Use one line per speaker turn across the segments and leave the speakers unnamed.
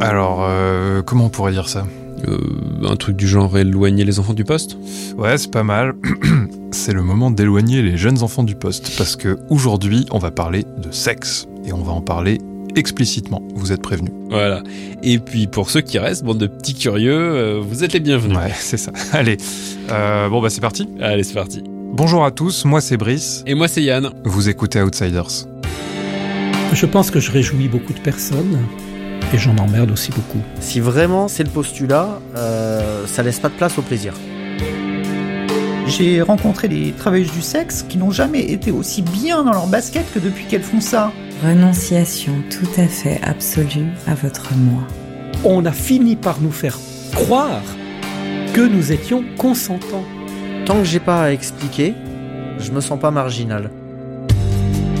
Alors, euh, comment on pourrait dire ça?
Euh, un truc du genre éloigner les enfants du poste?
Ouais, c'est pas mal. c'est le moment d'éloigner les jeunes enfants du poste, parce que aujourd'hui, on va parler de sexe, et on va en parler explicitement. Vous êtes prévenus.
Voilà. Et puis pour ceux qui restent, bande de petits curieux, euh, vous êtes les bienvenus.
Ouais, c'est ça. Allez, euh, bon bah c'est parti.
Allez, c'est parti.
Bonjour à tous, moi c'est Brice.
Et moi c'est Yann.
Vous écoutez Outsiders.
Je pense que je réjouis beaucoup de personnes et j'en emmerde aussi beaucoup.
Si vraiment c'est le postulat, euh, ça laisse pas de place au plaisir.
J'ai rencontré des travailleuses du sexe qui n'ont jamais été aussi bien dans leur basket que depuis qu'elles font ça.
Renonciation tout à fait absolue à votre moi.
On a fini par nous faire croire que nous étions consentants.
Tant que j'ai pas à expliquer, je me sens pas marginal.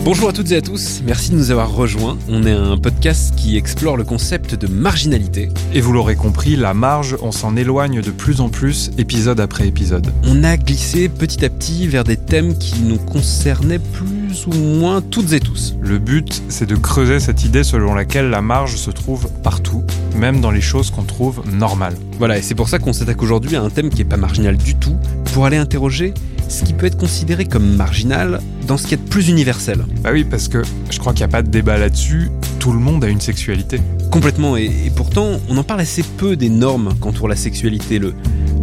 Bonjour à toutes et à tous, merci de nous avoir rejoints. On est un podcast qui explore le concept de marginalité.
Et vous l'aurez compris, la marge, on s'en éloigne de plus en plus, épisode après épisode.
On a glissé petit à petit vers des thèmes qui nous concernaient plus ou moins toutes et tous.
Le but, c'est de creuser cette idée selon laquelle la marge se trouve partout, même dans les choses qu'on trouve normales.
Voilà, et c'est pour ça qu'on s'attaque aujourd'hui à un thème qui est pas marginal du tout, pour aller interroger ce qui peut être considéré comme marginal dans ce qui est de plus universel.
Bah oui, parce que je crois qu'il n'y a pas de débat là-dessus, tout le monde a une sexualité.
Complètement, et, et pourtant on en parle assez peu des normes qu'entourent la sexualité. Le,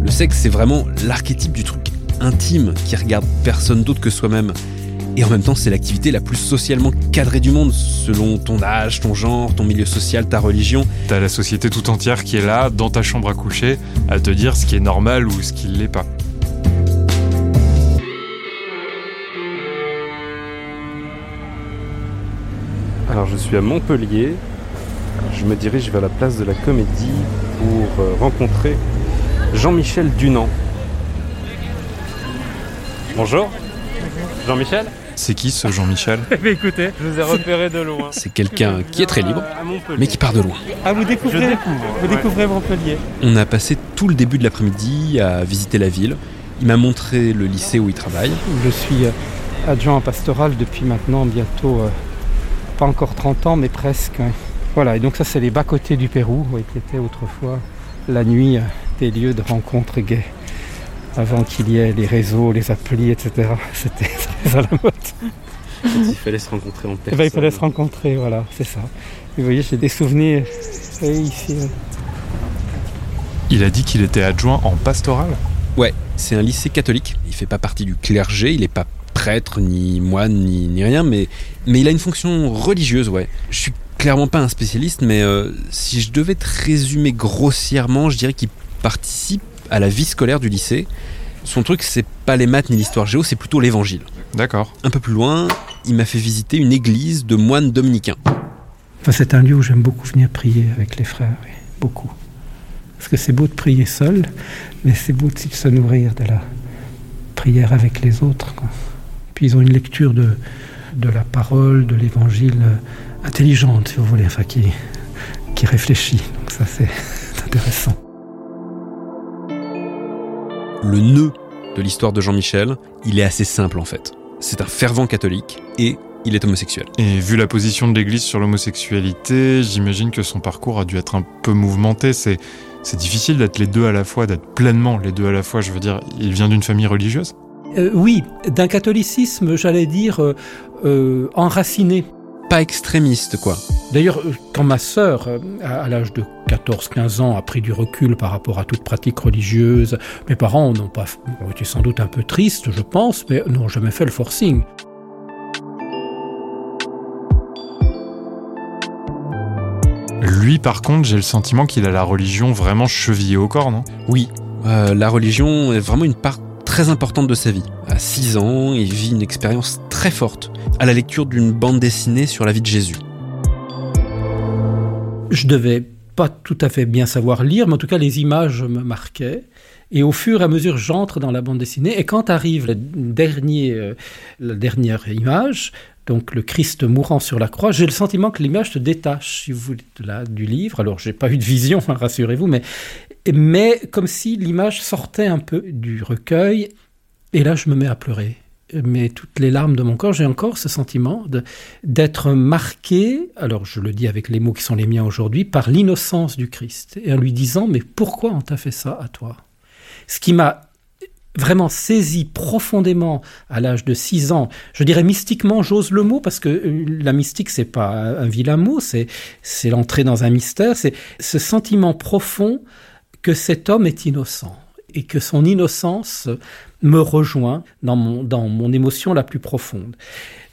le sexe, c'est vraiment l'archétype du truc intime qui regarde personne d'autre que soi-même. Et en même temps, c'est l'activité la plus socialement cadrée du monde, selon ton âge, ton genre, ton milieu social, ta religion.
T'as la société tout entière qui est là, dans ta chambre à coucher, à te dire ce qui est normal ou ce qui l'est pas.
Alors je suis à Montpellier. Je me dirige vers la place de la Comédie pour euh, rencontrer Jean-Michel Dunant. Bonjour. Jean-Michel
C'est qui ce Jean-Michel?
Écoutez, je vous ai repéré de loin.
C'est quelqu'un qui est très libre, mais qui part de loin.
Ah, vous découvrez, vous découvrez Montpellier.
On a passé tout le début de l'après-midi à visiter la ville. Il m'a montré le lycée où il travaille.
Je suis euh, adjoint pastoral depuis maintenant bientôt, euh, pas encore 30 ans, mais presque. Voilà, et donc ça, c'est les bas-côtés du Pérou, ouais, qui était autrefois la nuit euh, des lieux de rencontres gays. Avant qu'il y ait les réseaux, les applis, etc. C'était très à la mode.
Il fallait se rencontrer en personne.
ben, il fallait se rencontrer, voilà, c'est ça. Et vous voyez, j'ai des souvenirs. Ici, euh,
Il a dit qu'il était adjoint en pastoral?
Ouais, c'est un lycée catholique. Il fait pas partie du clergé, il est pas prêtre, ni moine, ni, ni rien, mais, mais il a une fonction religieuse, ouais. Je suis clairement pas un spécialiste, mais euh, si je devais te résumer grossièrement, je dirais qu'il participe à la vie scolaire du lycée. Son truc, c'est pas les maths ni l'histoire géo, c'est plutôt l'évangile.
D'accord.
Un peu plus loin, il m'a fait visiter une église de moines dominicains.
Enfin, c'est un lieu où j'aime beaucoup venir prier avec les frères, oui, beaucoup. Parce que c'est beau de prier seul, mais c'est beau aussi de se nourrir de la prière avec les autres. quoi. Puis ils ont une lecture de, de la parole, de l'évangile euh, intelligente, si vous voulez, enfin qui, qui réfléchit. Donc ça, c'est c'est intéressant.
Le nœud de l'histoire de Jean-Michel, il est assez simple en fait. C'est un fervent catholique et il est homosexuel.
Et vu la position de l'Église sur l'homosexualité, j'imagine que son parcours a dû être un peu mouvementé. C'est c'est difficile d'être les deux à la fois, d'être pleinement les deux à la fois. Je veux dire, il vient d'une famille religieuse?
Euh, oui, d'un catholicisme, j'allais dire, euh, euh, enraciné.
Pas extrémiste quoi.
D'ailleurs, quand ma sœur, à à l'âge de 14-15 ans, a pris du recul par rapport à toute pratique religieuse, mes parents n'ont pas, ont été sans doute un peu tristes, je pense, mais n'ont jamais fait le forcing.
Lui, par contre, j'ai le sentiment qu'il a la religion vraiment chevillée au corps, non?
Oui, euh, la religion est vraiment une part très importante de sa vie. À 6 ans, il vit une expérience très forte à la lecture d'une bande dessinée sur la vie de Jésus.
Je devais pas tout à fait bien savoir lire, mais en tout cas, les images me marquaient. Et au fur et à mesure, j'entre dans la bande dessinée. Et quand arrive le dernier, euh, la dernière image, donc le Christ mourant sur la croix, j'ai le sentiment que l'image se détache, si vous voulez, du livre. Alors, j'ai pas eu de vision, hein, rassurez-vous, mais, mais comme si l'image sortait un peu du recueil. Et là, je me mets à pleurer. mais toutes les larmes de mon corps, j'ai encore ce sentiment d'être marqué, alors je le dis avec les mots qui sont les miens aujourd'hui, par l'innocence du Christ, et en lui disant, mais pourquoi on t'a fait ça à toi? Ce qui m'a vraiment saisi profondément à l'âge de 6 ans, je dirais mystiquement, j'ose le mot, parce que euh, la mystique, c'est pas un vilain mot, c'est, c'est l'entrée dans un mystère, c'est ce sentiment profond que cet homme est innocent et que son innocence me rejoint dans mon, dans mon émotion la plus profonde.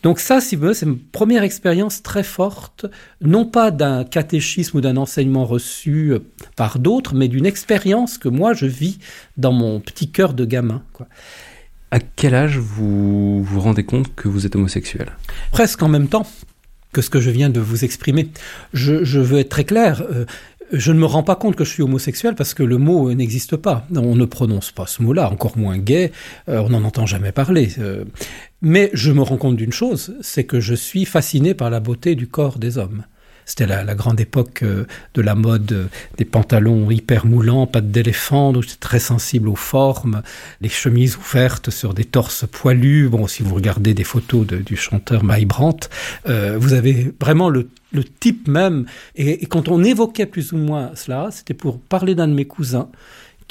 Donc ça, si vous voulez, c'est une première expérience très forte, non pas d'un catéchisme ou d'un enseignement reçu euh, par d'autres, mais d'une expérience que moi je vis dans mon petit cœur de gamin. Quoi.
À quel âge vous vous rendez compte que vous êtes homosexuel?
Presque en même temps que ce que je viens de vous exprimer. Je, je veux être très clair. Euh, je ne me rends pas compte que je suis homosexuel parce que le mot n'existe pas. On ne prononce pas ce mot-là, encore moins gay, euh, on n'en entend jamais parler. Euh. mais je me rends compte d'une chose, c'est que je suis fasciné par la beauté du corps des hommes. C'était la, grande époque euh, de la mode euh, des pantalons hyper moulants, pattes d'éléphant, donc très sensible aux formes, les chemises ouvertes sur des torses poilus. Bon, si vous regardez des photos du chanteur Mike Brandt, euh, vous avez vraiment le, type même. Et, et, quand on évoquait plus ou moins cela, c'était pour parler d'un de mes cousins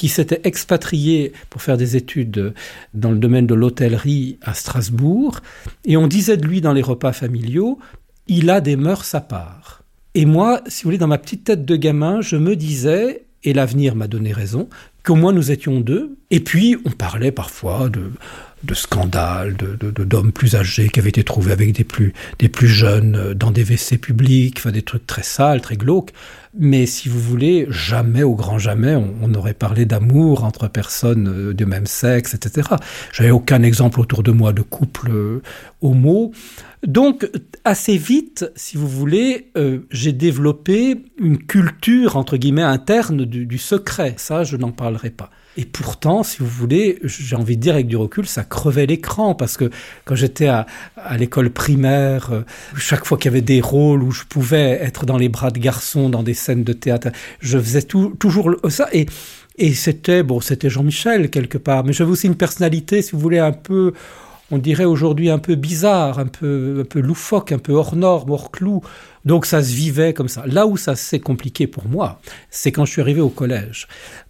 qui s'était expatrié pour faire des études dans le domaine de l'hôtellerie à Strasbourg. Et on disait de lui dans les repas familiaux, il a des mœurs à part. Et moi, si vous voulez, dans ma petite tête de gamin, je me disais, et l'avenir m'a donné raison, qu'au moins nous étions deux. Et puis, on parlait parfois de, scandales, de, d'hommes plus âgés qui avaient été trouvés avec des plus, des plus jeunes euh, dans des WC publics, enfin des trucs très sales, très glauques. Mais si vous voulez, jamais, au grand jamais, on, aurait parlé d'amour entre personnes euh, de même sexe, etc. J'avais aucun exemple autour de moi de couple euh, homo. Donc, assez vite, si vous voulez, euh, j'ai développé une culture, entre guillemets, interne du, du secret. Ça, je n'en parlerai pas. Et pourtant, si vous voulez, j'ai envie de dire avec du recul, ça crevait l'écran parce que quand j'étais à, l'école primaire, euh, chaque fois qu'il y avait des rôles où je pouvais être dans les bras de garçons, dans des scènes de théâtre, je faisais tout, toujours ça. Et, et c'était, bon, c'était Jean-Michel quelque part, mais j'avais aussi une personnalité, si vous voulez, un peu on dirait aujourd'hui un peu bizarre, un peu, un peu loufoque, un peu hors norme, hors clou. Donc ça se vivait comme ça. Là où ça s'est compliqué pour moi, c'est quand je suis arrivé au collège.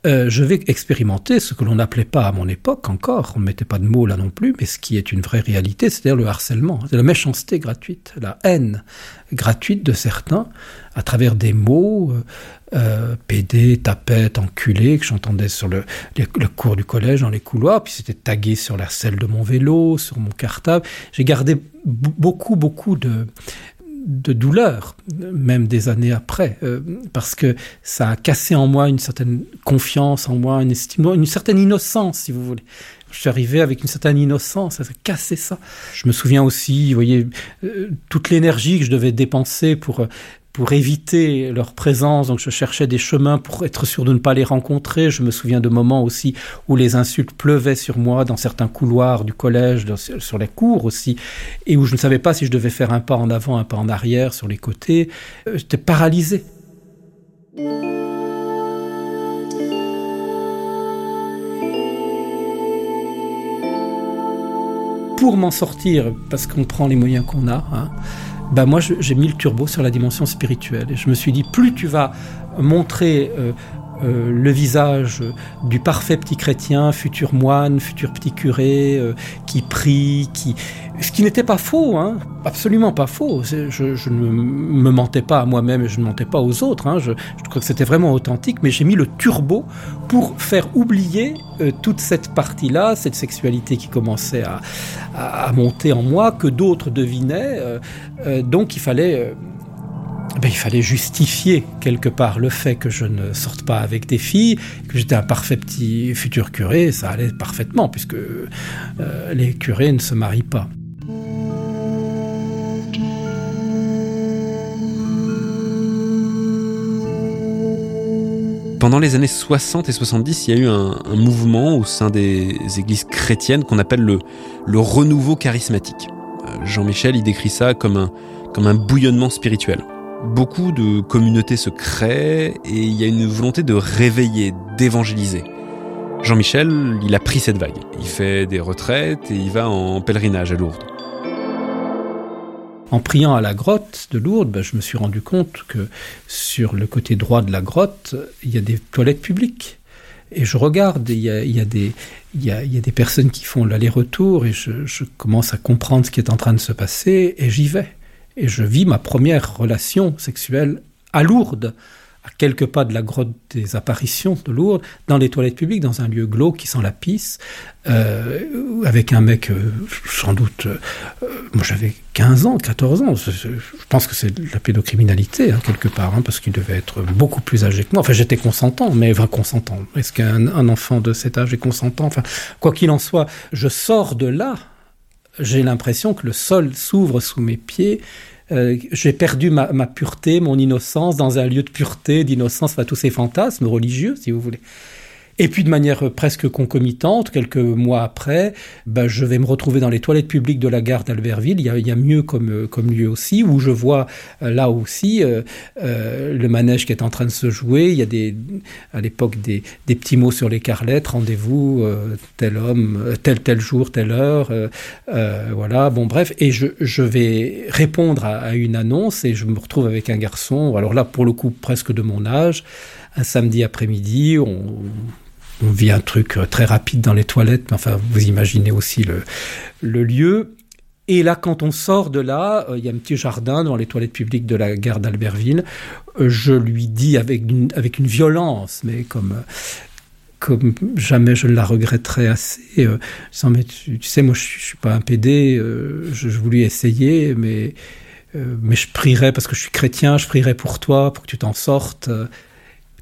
Euh, je vais expérimenter ce que l'on n'appelait pas à mon époque encore, on ne mettait pas de mots là non plus, mais ce qui est une vraie réalité, c'est-à-dire le harcèlement, la méchanceté gratuite, la haine gratuite de certains à travers des mots, euh, euh PD, tapette, enculé, que j'entendais sur le, le, cours du collège, dans les couloirs, puis c'était tagué sur la selle de mon vélo, sur mon cartable. J'ai gardé beaucoup, beaucoup de, de douleur, même des années après, euh, parce que ça a cassé en moi une certaine confiance en moi, une estime, une certaine innocence, si vous voulez. Je suis arrivé avec une certaine innocence, ça a cassé ça. Je me souviens aussi, vous voyez, euh, toute l'énergie que je devais dépenser pour pour éviter leur présence, donc je cherchais des chemins pour être sûr de ne pas les rencontrer. Je me souviens de moments aussi où les insultes pleuvaient sur moi dans certains couloirs du collège, sur les cours aussi, et où je ne savais pas si je devais faire un pas en avant, un pas en arrière, sur les côtés. Euh, j'étais paralysé. Pour m'en sortir, parce qu'on prend les moyens qu'on a, hein, bah moi j'ai mis le turbo sur la dimension spirituelle. Et je me suis dit, plus tu vas montrer euh, euh, le visage du parfait petit chrétien, futur moine, futur petit curé, euh, qui prie, qui... Ce qui n'était pas faux, hein, absolument pas faux. Je, ne me mentais pas à moi-même et je ne mentais pas aux autres. Hein. Je, crois que c'était vraiment authentique, mais j'ai mis le turbo pour faire oublier euh, toute cette partie-là, cette sexualité qui commençait à, monter en moi, que d'autres devinaient. donc il fallait ben, il fallait justifier quelque part le fait que je ne sorte pas avec des filles, que j'étais un parfait petit futur curé, ça allait parfaitement, puisque euh, les curés ne se marient pas.
Pendant les années 60 et 70, il y a eu un, mouvement au sein des églises chrétiennes qu'on appelle le, le renouveau charismatique. Euh, Jean-Michel, il décrit ça comme un, comme un bouillonnement spirituel beaucoup de communautés se créent et il y a une volonté de réveiller, d'évangéliser. Jean-Michel, il a pris cette vague. Il fait des retraites et il va en pèlerinage à Lourdes.
En priant à la grotte de Lourdes, ben, je me suis rendu compte que sur le côté droit de la grotte, il y a des toilettes publiques. Et je regarde, il y a, il y a des, personnes qui font l'aller-retour et je, je commence à comprendre ce qui est en train de se passer et j'y vais. Et je vis ma première relation sexuelle à Lourdes, à quelques pas de la grotte des apparitions de Lourdes, dans les toilettes publiques, dans un lieu glauque qui sent la pisse, euh, avec un mec, euh, sans doute, euh, moi j'avais 15 ans, 14 ans, je, pense que c'est la pédocriminalité, hein, quelque part, hein, parce qu'il devait être beaucoup plus âgé que moi. Enfin, j'étais consentant, mais enfin, consentant. Est-ce qu'un un enfant de cet âge est consentant? Enfin, quoi qu'il en soit, je sors de là, j'ai l'impression que le sol s'ouvre sous mes pieds, euh, j'ai perdu ma, pureté, mon innocence dans un lieu de pureté, d'innocence, enfin tous ces fantasmes religieux, si vous voulez. Et puis de manière presque concomitante, quelques mois après, ben, je vais me retrouver dans les toilettes publiques de la gare d'Albertville. Il, il, y a mieux comme, comme lieu aussi, où je vois euh, là aussi euh, euh, le manège qui est en train de se jouer. Il y a des, à l'époque des, des petits mots sur les carlettes, rendez-vous, euh, tel homme, tel tel jour, telle heure. Voilà, bon bref. Et je, je vais répondre à, à, une annonce et je me retrouve avec un garçon, alors là pour le coup presque de mon âge, un samedi après-midi, on, on vit un truc très rapide dans les toilettes, mais enfin, vous imaginez aussi le, lieu. Et là, quand on sort de là, il euh, y a un petit jardin devant les toilettes publiques de la gare d'Albertville. Euh, je lui dis avec une, avec une violence, mais comme, comme jamais je la regretterai assez, euh, sans, mais tu, sais, moi je, je suis pas un PD, euh, je, je voulais essayer, mais, euh, mais je prierai parce que je suis chrétien, je prierai pour toi, pour que tu t'en sortes.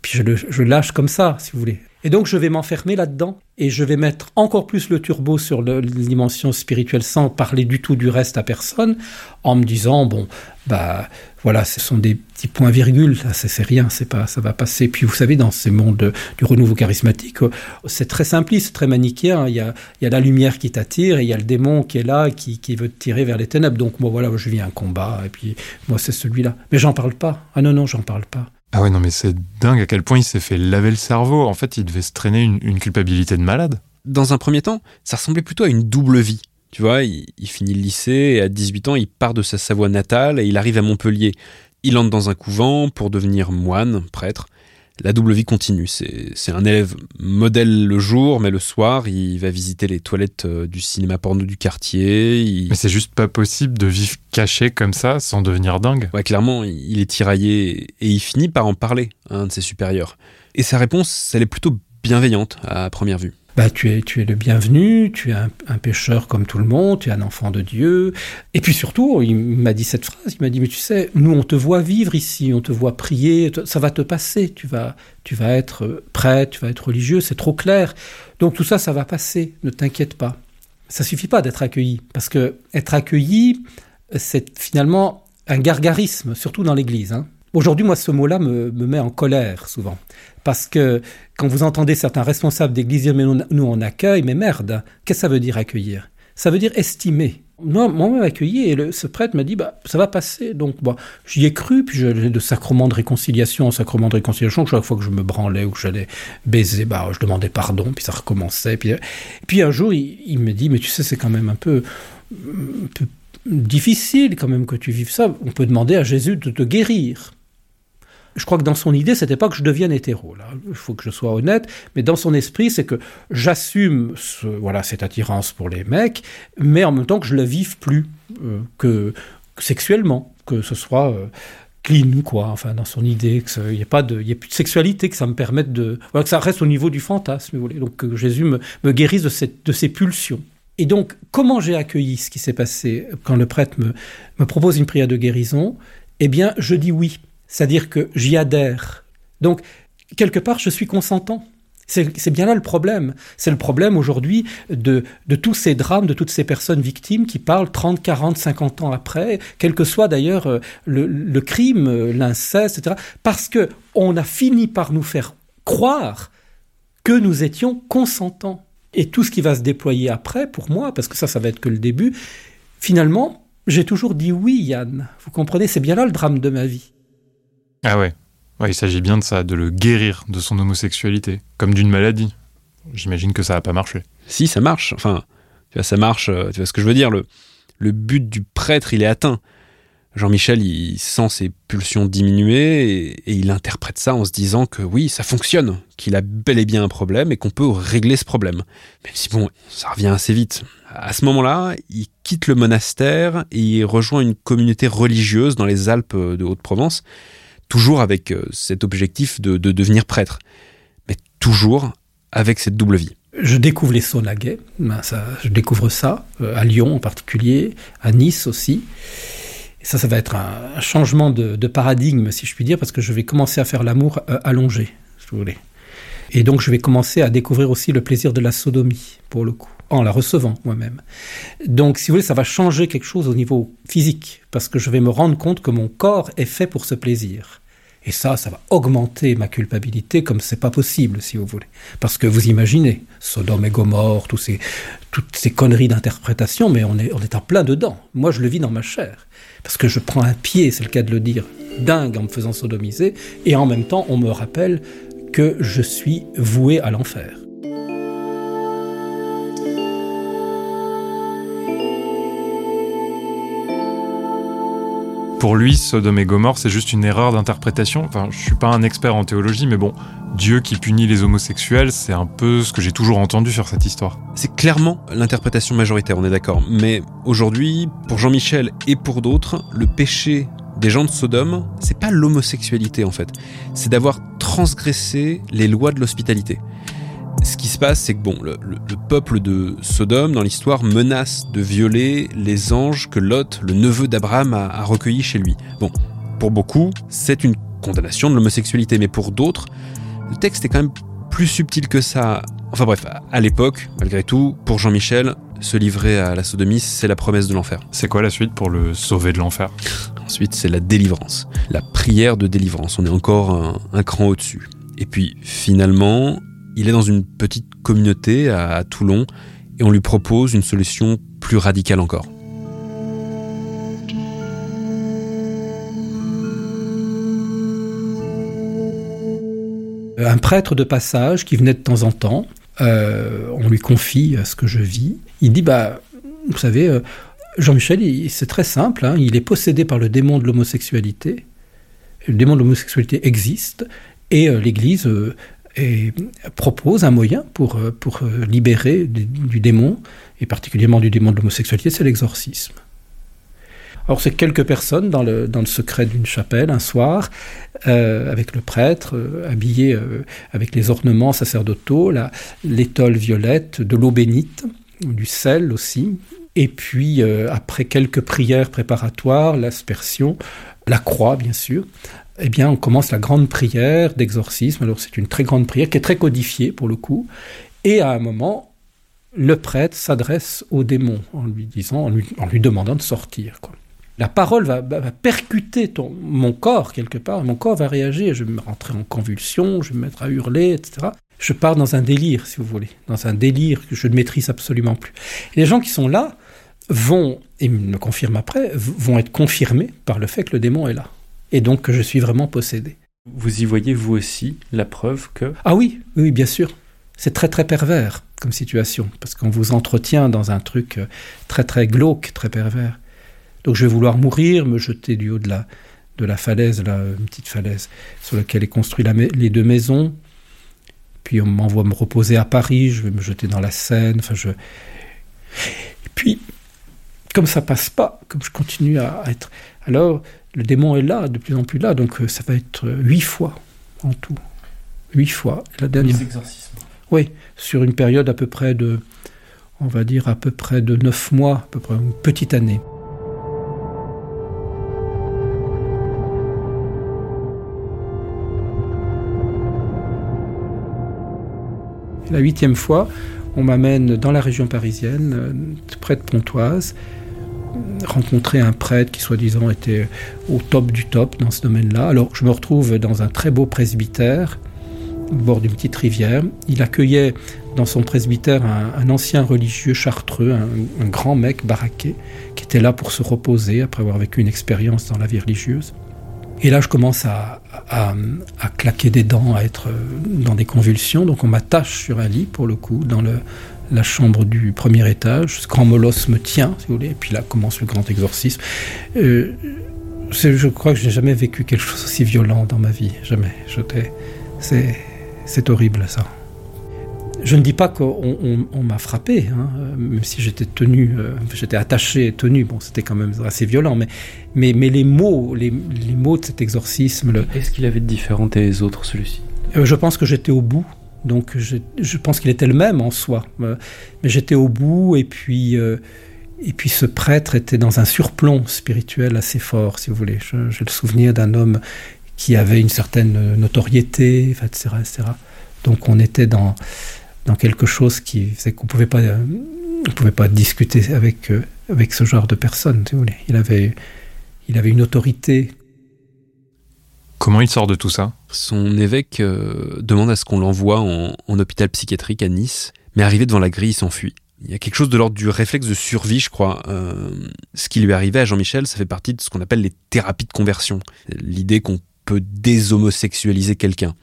puis je le je lâche comme ça, si vous voulez. Et donc je vais m'enfermer là-dedans et je vais mettre encore plus le turbo sur la dimension spirituelle sans parler du tout du reste à personne, en me disant bon bah voilà ce sont des petits points virgules, c'est rien, c'est pas ça va passer. Puis vous savez dans ces mondes du renouveau charismatique, c'est très simpliste, très manichéen. Il y a il y a la lumière qui t'attire et il y a le démon qui est là qui, qui veut te tirer vers les ténèbres. Donc moi voilà je vis un combat et puis moi c'est celui-là. Mais j'en parle pas. Ah non non j'en parle pas.
Ah ouais, non, mais c'est dingue à quel point il s'est fait laver le cerveau. En fait, il devait se traîner une, culpabilité de malade.
Dans un premier temps, ça ressemblait plutôt à une double vie. Tu vois, il, il finit le lycée et à 18 ans, il part de sa Savoie natale et il arrive à Montpellier. Il entre dans un couvent pour devenir moine, prêtre la double vie continue. C'est un élève modèle le jour, mais le soir, il va visiter les toilettes euh, du cinéma porno du quartier. Il...
Mais c'est juste pas possible de vivre caché comme ça sans devenir dingue.
Ouais, clairement, il est tiraillé et il finit par en parler à un de ses supérieurs. Et sa réponse, elle est plutôt bienveillante à première vue
bah, tu, es, tu es le bienvenu, tu es un, un pécheur comme tout le monde, tu es un enfant de Dieu. Et puis surtout, il m'a dit cette phrase, il m'a dit, mais tu sais, nous, on te voit vivre ici, on te voit prier, ça va te passer, tu vas, tu vas être prêtre, tu vas être religieux, c'est trop clair. Donc tout ça, ça va passer, ne t'inquiète pas. Ça suffit pas d'être accueilli, parce que être accueilli, c'est finalement un gargarisme, surtout dans l'Église. Hein. Aujourd'hui, moi, ce mot-là me, me met en colère souvent. Parce que quand vous entendez certains responsables d'église dire mais nous, on accueille, mais merde, qu'est-ce que ça veut dire accueillir? Ça veut dire estimer. Moi, moi-même accueilli, et le, ce prêtre m'a dit bah, ça va passer. Donc, bon, j'y ai cru, puis j'ai de sacrement de réconciliation en sacrement de réconciliation. Chaque fois que je me branlais ou que j'allais baiser, bah, je demandais pardon, puis ça recommençait. Puis, puis un jour, il, il me dit mais tu sais, c'est quand même un peu difficile quand même que tu vives ça. On peut demander à Jésus de te guérir je crois que dans son idée, c'était pas que je devienne hétéro. Il faut que je sois honnête, mais dans son esprit, c'est que j'assume voilà cette attirance pour les mecs, mais en même temps que je la vive plus euh, que, sexuellement, que ce soit euh, clean quoi. Enfin, dans son idée, qu'il n'y ait pas de, plus de sexualité, que ça me permette de, que ça reste au niveau du fantasme, vous voulez. Donc que Jésus me, guérisse de, cette, de ces pulsions. Et donc, comment j'ai accueilli ce qui s'est passé quand le prêtre me propose une prière de guérison? Eh bien, je dis oui c'est-à-dire que j'y adhère. Donc, quelque part, je suis consentant. C'est bien là le problème. C'est le problème aujourd'hui de, tous ces drames, de toutes ces personnes victimes qui parlent 30, 40, 50 ans après, quel que soit d'ailleurs euh, le, le crime, euh, l'inceste, etc. Parce que on a fini par nous faire croire que nous étions consentants. Et tout ce qui va se déployer après, pour moi, parce que ça, ça va être que le début, finalement, j'ai toujours dit oui, Yann. Vous comprenez, c'est bien là le drame de ma vie.
Ah ouais. il s'agit bien de ça, de le guérir de son homosexualité, comme d'une maladie. j'imagine que ça n'a pas marché.
Si, ça marche. Enfin, tu ça marche. euh, Tu vois ce que je veux dire le, le but du prêtre, il est atteint. Jean-Michel, il sent ses pulsions diminuer et, et il interprète ça en se disant que oui, ça fonctionne, qu'il a bel et bien un problème et qu'on peut régler ce problème. Même si bon, ça revient assez vite. À ce moment-là, il quitte le monastère et il rejoint une communauté religieuse dans les Alpes de Haute-Provence, toujours avec euh, cet objectif de, de devenir prêtre, mais toujours avec cette double vie.
Je découvre les guet, ben ça, je découvre ça, euh, à Lyon en particulier, à Nice aussi. Et ça, ça va être un, un changement de, de paradigme, si je puis dire, parce que je vais commencer à faire l'amour euh, allongé, si vous voulez. Et donc, je vais commencer à découvrir aussi le plaisir de la sodomie, pour le coup, en la recevant moi-même. Donc, si vous voulez, ça va changer quelque chose au niveau physique, parce que je vais me rendre compte que mon corps est fait pour ce plaisir. Et ça, ça va augmenter ma culpabilité comme c'est pas possible, si vous voulez. Parce que vous imaginez, Sodome et Gomorre, ces, toutes ces conneries d'interprétation, mais on est, on est en plein dedans. Moi, je le vis dans ma chair. Parce que je prends un pied, c'est le cas de le dire, dingue en me faisant sodomiser, et en même temps, on me rappelle que je suis voué à l'enfer.
Pour lui, Sodome et Gomorre, c'est juste une erreur d'interprétation. Enfin, je suis pas un expert en théologie, mais bon, Dieu qui punit les homosexuels, c'est un peu ce que j'ai toujours entendu sur cette histoire.
C'est clairement l'interprétation majoritaire, on est d'accord. Mais aujourd'hui, pour Jean-Michel et pour d'autres, le péché des gens de Sodome, c'est pas l'homosexualité en fait. C'est d'avoir transgressé les lois de l'hospitalité. Ce qui se passe, c'est que bon, le, le- le peuple de Sodome, dans l'histoire, menace de violer les anges que Lot, le neveu d'Abraham, a, a recueillis chez lui. Bon, pour beaucoup, c'est une condamnation de l'homosexualité, mais pour d'autres, le texte est quand même plus subtil que ça. Enfin bref, à l'époque, malgré tout, pour Jean-Michel, se livrer à la sodomie, c'est la promesse de l'enfer.
C'est quoi la suite pour le sauver de l'enfer?
Ensuite, c'est la délivrance, la prière de délivrance. On est encore un, un cran au-dessus. Et puis, finalement, il est dans une petite communauté à, à Toulon et on lui propose une solution plus radicale encore.
Un prêtre de passage qui venait de temps en temps, euh, on lui confie ce que je vis. Il dit, bah, vous savez, euh, Jean-Michel, c'est très simple, hein, il est possédé par le démon de l'homosexualité. Le démon de l'homosexualité existe et euh, l'Église euh, propose un moyen pour, pour libérer du, démon, et particulièrement du démon de l'homosexualité, c'est l'exorcisme. Alors c'est quelques personnes dans le, dans le secret d'une chapelle un soir, avec le prêtre, habillé avec les ornements sacerdotaux, l'étole violette, de l'eau bénite, du sel aussi. Et puis, euh, après quelques prières préparatoires, l'aspersion, la croix, bien sûr, eh bien, on commence la grande prière d'exorcisme. Alors, c'est une très grande prière qui est très codifiée pour le coup. Et à un moment, le prêtre s'adresse au démon en lui disant, en lui, demandant de sortir. La parole va, va- va percuter ton, mon corps quelque part. Mon corps va réagir. Je vais me rentrer en convulsion, je vais me mettre à hurler, etc. Je pars dans un délire, si vous voulez, dans un délire que je ne maîtrise absolument plus. Et les gens qui sont là vont, et ils me le confirment après, vont être confirmés par le fait que le démon est là. Et donc que je suis vraiment possédé.
Vous y voyez vous aussi la preuve que
Ah oui, oui, bien sûr. C'est très très pervers comme situation, parce qu'on vous entretient dans un truc euh, très très glauque, très pervers. Donc je vais vouloir mourir, me jeter du haut de la, de la falaise, là, une petite falaise sur laquelle est construite les deux maisons. Puis on m'envoie me reposer à Paris, je vais me jeter dans la Seine. Enfin, je... Et puis, comme ça passe pas, comme je continue à être... Alors, le démon est là, de plus en plus là, donc euh, ça va être euh, huit fois en tout. Huit fois. Et La dernière...
exorcismes.
Oui, sur une période à peu près de, on va dire à peu près de neuf mois, à peu près une petite année. La huitième fois, on m'amène dans la région parisienne, euh, près de Pontoise, rencontrer un prêtre qui soi-disant était au top du top dans ce domaine-là. Alors je me retrouve dans un très beau presbytère au bord d'une petite rivière. Il accueillait dans son presbytère un, ancien religieux chartreux, un grand mec baraqué, qui était là pour se reposer après avoir vécu une expérience dans la vie religieuse. Et là, je commence à, à, claquer des dents, à être dans des convulsions. Donc on m'attache sur un lit, pour le coup, dans le, la chambre du premier étage. Ce grand molosse me tient, si vous voulez, et puis là commence le grand exorcisme. Euh, je crois que je n'ai jamais vécu quelque chose aussi violent dans ma vie, jamais. C'est horrible ça. Je ne dis pas qu'on m'a frappé, hein, même si j'étais tenu, euh, j'étais attaché et tenu. Bon, c'était quand même assez violent, mais, mais, mais les mots, les, les mots de cet exorcisme.
Est-ce qu'il avait de différent des autres, celui-ci?
Euh, Je pense que j'étais au bout. Donc je, je, pense qu'il était le même en soi. Euh, mais j'étais au bout et puis, et puis ce prêtre était dans un surplomb spirituel assez fort, si vous voulez. J'ai le souvenir d'un homme qui avait une certaine notoriété, etc., etc. Donc on était dans, dans quelque chose qui faisait qu'on pouvait pas, on pouvait pas discuter avec, euh, avec ce genre de personne, si vous voulez. Il avait, il avait une autorité
Comment il sort de tout ça?
Son évêque euh, demande à ce qu'on l'envoie en, hôpital psychiatrique à Nice, mais arrivé devant la grille, il s'enfuit. Il y a quelque chose de l'ordre du réflexe de survie, je crois. Euh, ce qui lui arrivait à Jean-Michel, ça fait partie de ce qu'on appelle les thérapies de conversion. L'idée qu'on peut déshomosexualiser quelqu'un.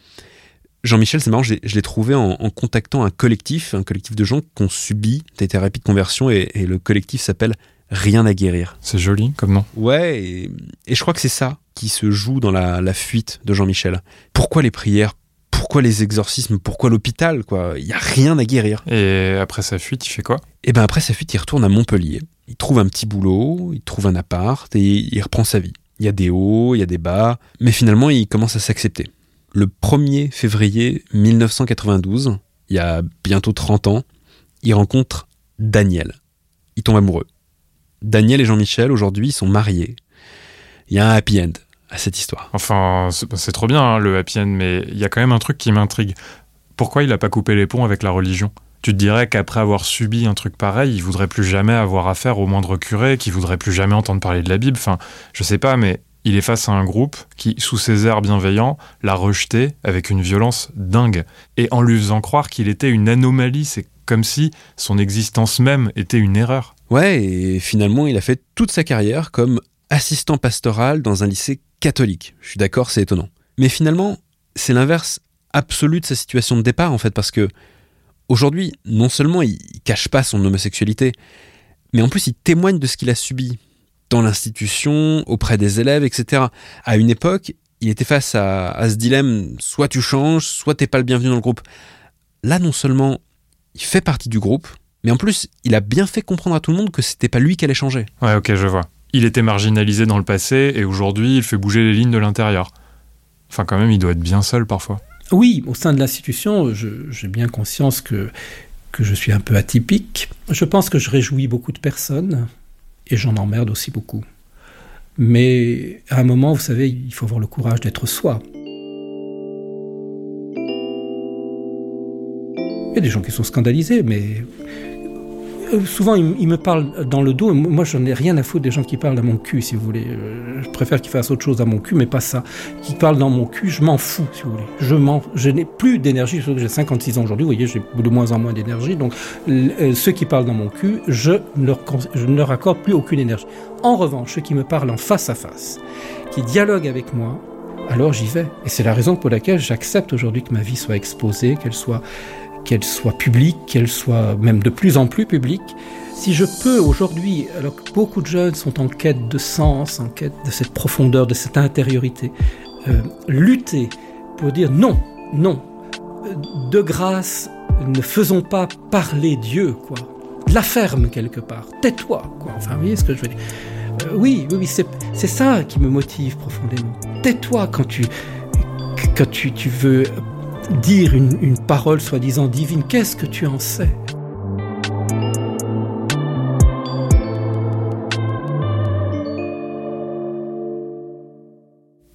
Jean-Michel, c'est marrant, je l'ai trouvé en, contactant un collectif, un collectif de gens qui ont subi des thérapies de conversion, et, et le collectif s'appelle Rien à guérir.
C'est joli comme nom.
Ouais, et, et je crois que c'est ça qui se joue dans la, fuite de Jean-Michel. Pourquoi les prières? Pourquoi les exorcismes? Pourquoi l'hôpital quoi? Il y a rien à guérir.
Et après sa fuite, il fait quoi?
Et eh ben après sa fuite, il retourne à Montpellier. Il trouve un petit boulot, il trouve un appart et il reprend sa vie. Il y a des hauts, il y a des bas, mais finalement, il commence à s'accepter. Le 1er février 1992, il y a bientôt 30 ans, il rencontre Daniel. Il tombe amoureux. Daniel et Jean-Michel, aujourd'hui, sont mariés. Il y a un happy end à cette histoire.
Enfin, c'est trop bien hein, le happy end, mais il y a quand même un truc qui m'intrigue. Pourquoi il n'a pas coupé les ponts avec la religion? Tu te dirais qu'après avoir subi un truc pareil, il voudrait plus jamais avoir affaire au moindre curé, qu'il voudrait plus jamais entendre parler de la Bible. Enfin, je sais pas, mais il est face à un groupe qui, sous ses airs bienveillants, l'a rejeté avec une violence dingue. Et en lui faisant croire qu'il était une anomalie, c'est comme si son existence même était une erreur.
Ouais, et finalement, il a fait toute sa carrière comme assistant pastoral dans un lycée catholique. Je suis d'accord, c'est étonnant. Mais finalement, c'est l'inverse absolu de sa situation de départ, en fait, parce que aujourd'hui, non seulement il, cache pas son homosexualité, mais en plus il témoigne de ce qu'il a subi dans l'institution, auprès des élèves, etc. À une époque, il était face à, à ce dilemme, soit tu changes, soit t'es pas le bienvenu dans le groupe. Là, non seulement il fait partie du groupe, mais en plus, il a bien fait comprendre à tout le monde que c'était pas lui qui allait changer.
Ouais, ok, je vois il était marginalisé dans le passé et aujourd'hui il fait bouger les lignes de l'intérieur. Enfin quand même il doit être bien seul parfois.
Oui, au sein de l'institution, j'ai bien conscience que, que je suis un peu atypique. Je pense que je réjouis beaucoup de personnes et j'en emmerde aussi beaucoup. Mais à un moment, vous savez, il faut avoir le courage d'être soi. Il y a des gens qui sont scandalisés, mais euh, souvent, il, me parle dans le dos. moi, je n'en ai rien à foutre des gens qui parlent à mon cul, si vous voulez. Euh, je préfère qu'ils fassent autre chose à mon cul, mais pas ça. Qui parlent dans mon cul, je m'en fous, si vous voulez. Je m'en, je n'ai plus d'énergie. J'ai 56 ans aujourd'hui. Vous voyez, j'ai de moins en moins d'énergie. Donc, euh, ceux qui parlent dans mon cul, je ne leur accorde plus aucune énergie. En revanche, ceux qui me parlent en face à face, qui dialoguent avec moi, alors j'y vais. Et c'est la raison pour laquelle j'accepte aujourd'hui que ma vie soit exposée, qu'elle soit qu'elle soit publique, qu'elle soit même de plus en plus publique. Si je peux aujourd'hui, alors que beaucoup de jeunes sont en quête de sens, en quête de cette profondeur, de cette intériorité, euh, lutter pour dire non, non, euh, de grâce, ne faisons pas parler Dieu, quoi. La ferme quelque part, tais-toi, quoi. Enfin, vous voyez ce que je veux dire euh, Oui, oui, oui c'est ça qui me motive profondément. Tais-toi quand tu, quand tu, tu veux dire une, parole soi-disant divine, qu'est-ce que tu en sais?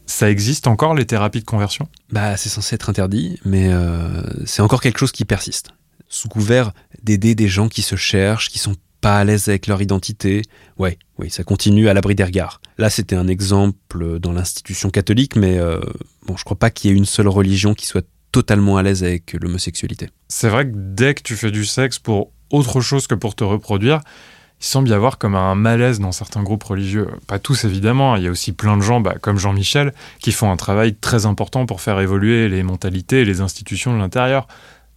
Ça existe encore les thérapies de conversion?
Bah, c'est censé être interdit, mais euh, c'est encore quelque chose qui persiste. Sous couvert d'aider des gens qui se cherchent, qui sont pas à l'aise avec leur identité. Ouais, oui, ça continue à l'abri des regards. Là, c'était un exemple dans l'institution catholique, mais euh, bon, je crois pas qu'il y ait une seule religion qui soit totalement à l'aise avec l'homosexualité.
C'est vrai que dès que tu fais du sexe pour autre chose que pour te reproduire, il semble y avoir comme un malaise dans certains groupes religieux. Pas tous évidemment, il y a aussi plein de gens, bah, comme Jean-Michel, qui font un travail très important pour faire évoluer les mentalités et les institutions de l'intérieur.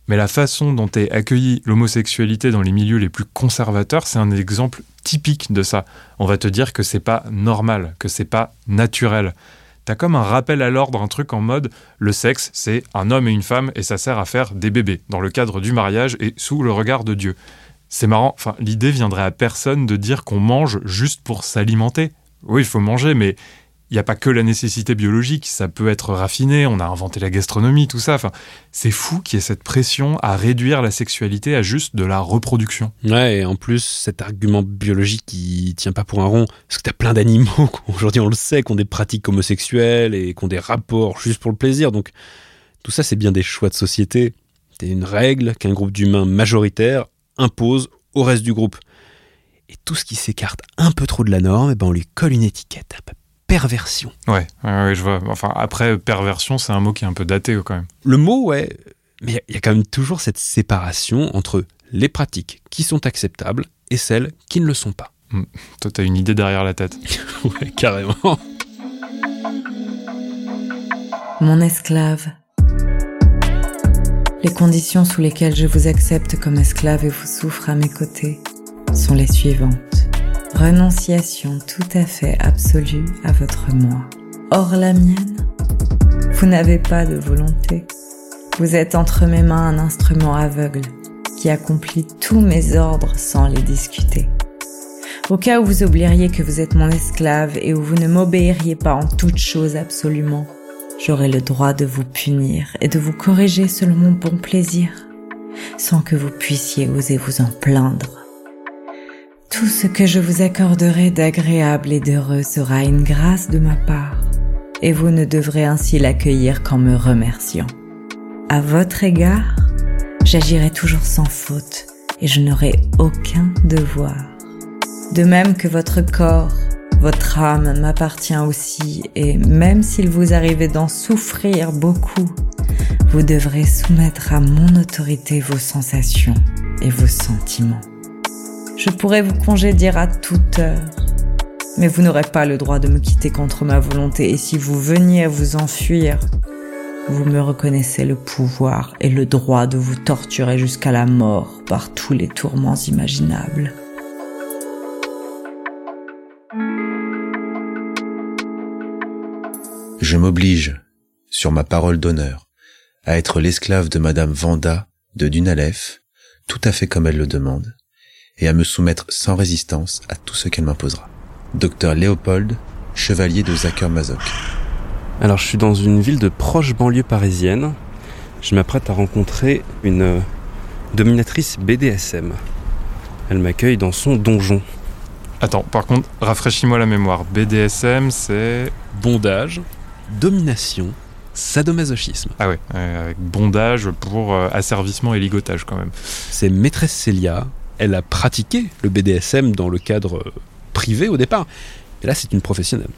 Mais la façon dont est accueillie l'homosexualité dans les milieux les plus conservateurs, c'est un exemple typique de ça. On va te dire que c'est pas normal, que c'est pas naturel. T'as comme un rappel à l'ordre, un truc en mode le sexe, c'est un homme et une femme et ça sert à faire des bébés, dans le cadre du mariage et sous le regard de Dieu. C'est marrant, enfin, l'idée viendrait à personne de dire qu'on mange juste pour s'alimenter. Oui, il faut manger, mais il n'y a pas que la nécessité biologique, ça peut être raffiné, on a inventé la gastronomie, tout ça. Enfin, c'est fou qu'il y ait cette pression à réduire la sexualité à juste de la reproduction.
Ouais, et en plus, cet argument biologique qui tient pas pour un rond, parce que t'as plein d'animaux, aujourd'hui on le sait, qui ont des pratiques homosexuelles et qui ont des rapports juste pour le plaisir. Donc, tout ça, c'est bien des choix de société. C'est une règle qu'un groupe d'humains majoritaire impose au reste du groupe. Et tout ce qui s'écarte un peu trop de la norme, eh ben on lui colle une étiquette perversion.
Ouais, ouais, je vois. Enfin, après, perversion, c'est un mot qui est un peu daté quand même.
Le mot, ouais, mais il y a quand même toujours cette séparation entre les pratiques qui sont acceptables et celles qui ne le sont pas.
Hmm. Toi, t'as une idée derrière la tête.
ouais, carrément.
Mon esclave. Les conditions sous lesquelles je vous accepte comme esclave et vous souffre à mes côtés sont les suivantes renonciation tout à fait absolue à votre moi. Or la mienne, vous n'avez pas de volonté. Vous êtes entre mes mains un instrument aveugle qui accomplit tous mes ordres sans les discuter. Au cas où vous oublieriez que vous êtes mon esclave et où vous ne m'obéiriez pas en toute chose absolument, j'aurai le droit de vous punir et de vous corriger selon mon bon plaisir, sans que vous puissiez oser vous en plaindre. Tout ce que je vous accorderai d'agréable et d'heureux sera une grâce de ma part, et vous ne devrez ainsi l'accueillir qu'en me remerciant. À votre égard, j'agirai toujours sans faute, et je n'aurai aucun devoir. De même que votre corps, votre âme m'appartient aussi, et même s'il vous arrivait d'en souffrir beaucoup, vous devrez soumettre à mon autorité vos sensations et vos sentiments. Je pourrais vous congédier à toute heure. Mais vous n'aurez pas le droit de me quitter contre ma volonté et si vous veniez à vous enfuir, vous me reconnaissez le pouvoir et le droit de vous torturer jusqu'à la mort par tous les tourments imaginables.
Je m'oblige, sur ma parole d'honneur, à être l'esclave de Madame Vanda de Dunalef, tout à fait comme elle le demande, et à me soumettre sans résistance à tout ce qu'elle m'imposera. Docteur Léopold, chevalier de Zaker-Mazok.
Alors je suis dans une ville de proche banlieue parisienne. Je m'apprête à rencontrer une euh, dominatrice BDSM. Elle m'accueille dans son donjon.
Attends, par contre, rafraîchis-moi la mémoire. BDSM, c'est...
Bondage, domination, sadomasochisme.
Ah ouais, avec bondage pour euh, asservissement et ligotage quand même.
C'est maîtresse Célia, elle a pratiqué le BDSM dans le cadre euh, privé au départ. Et là, c'est une professionnelle.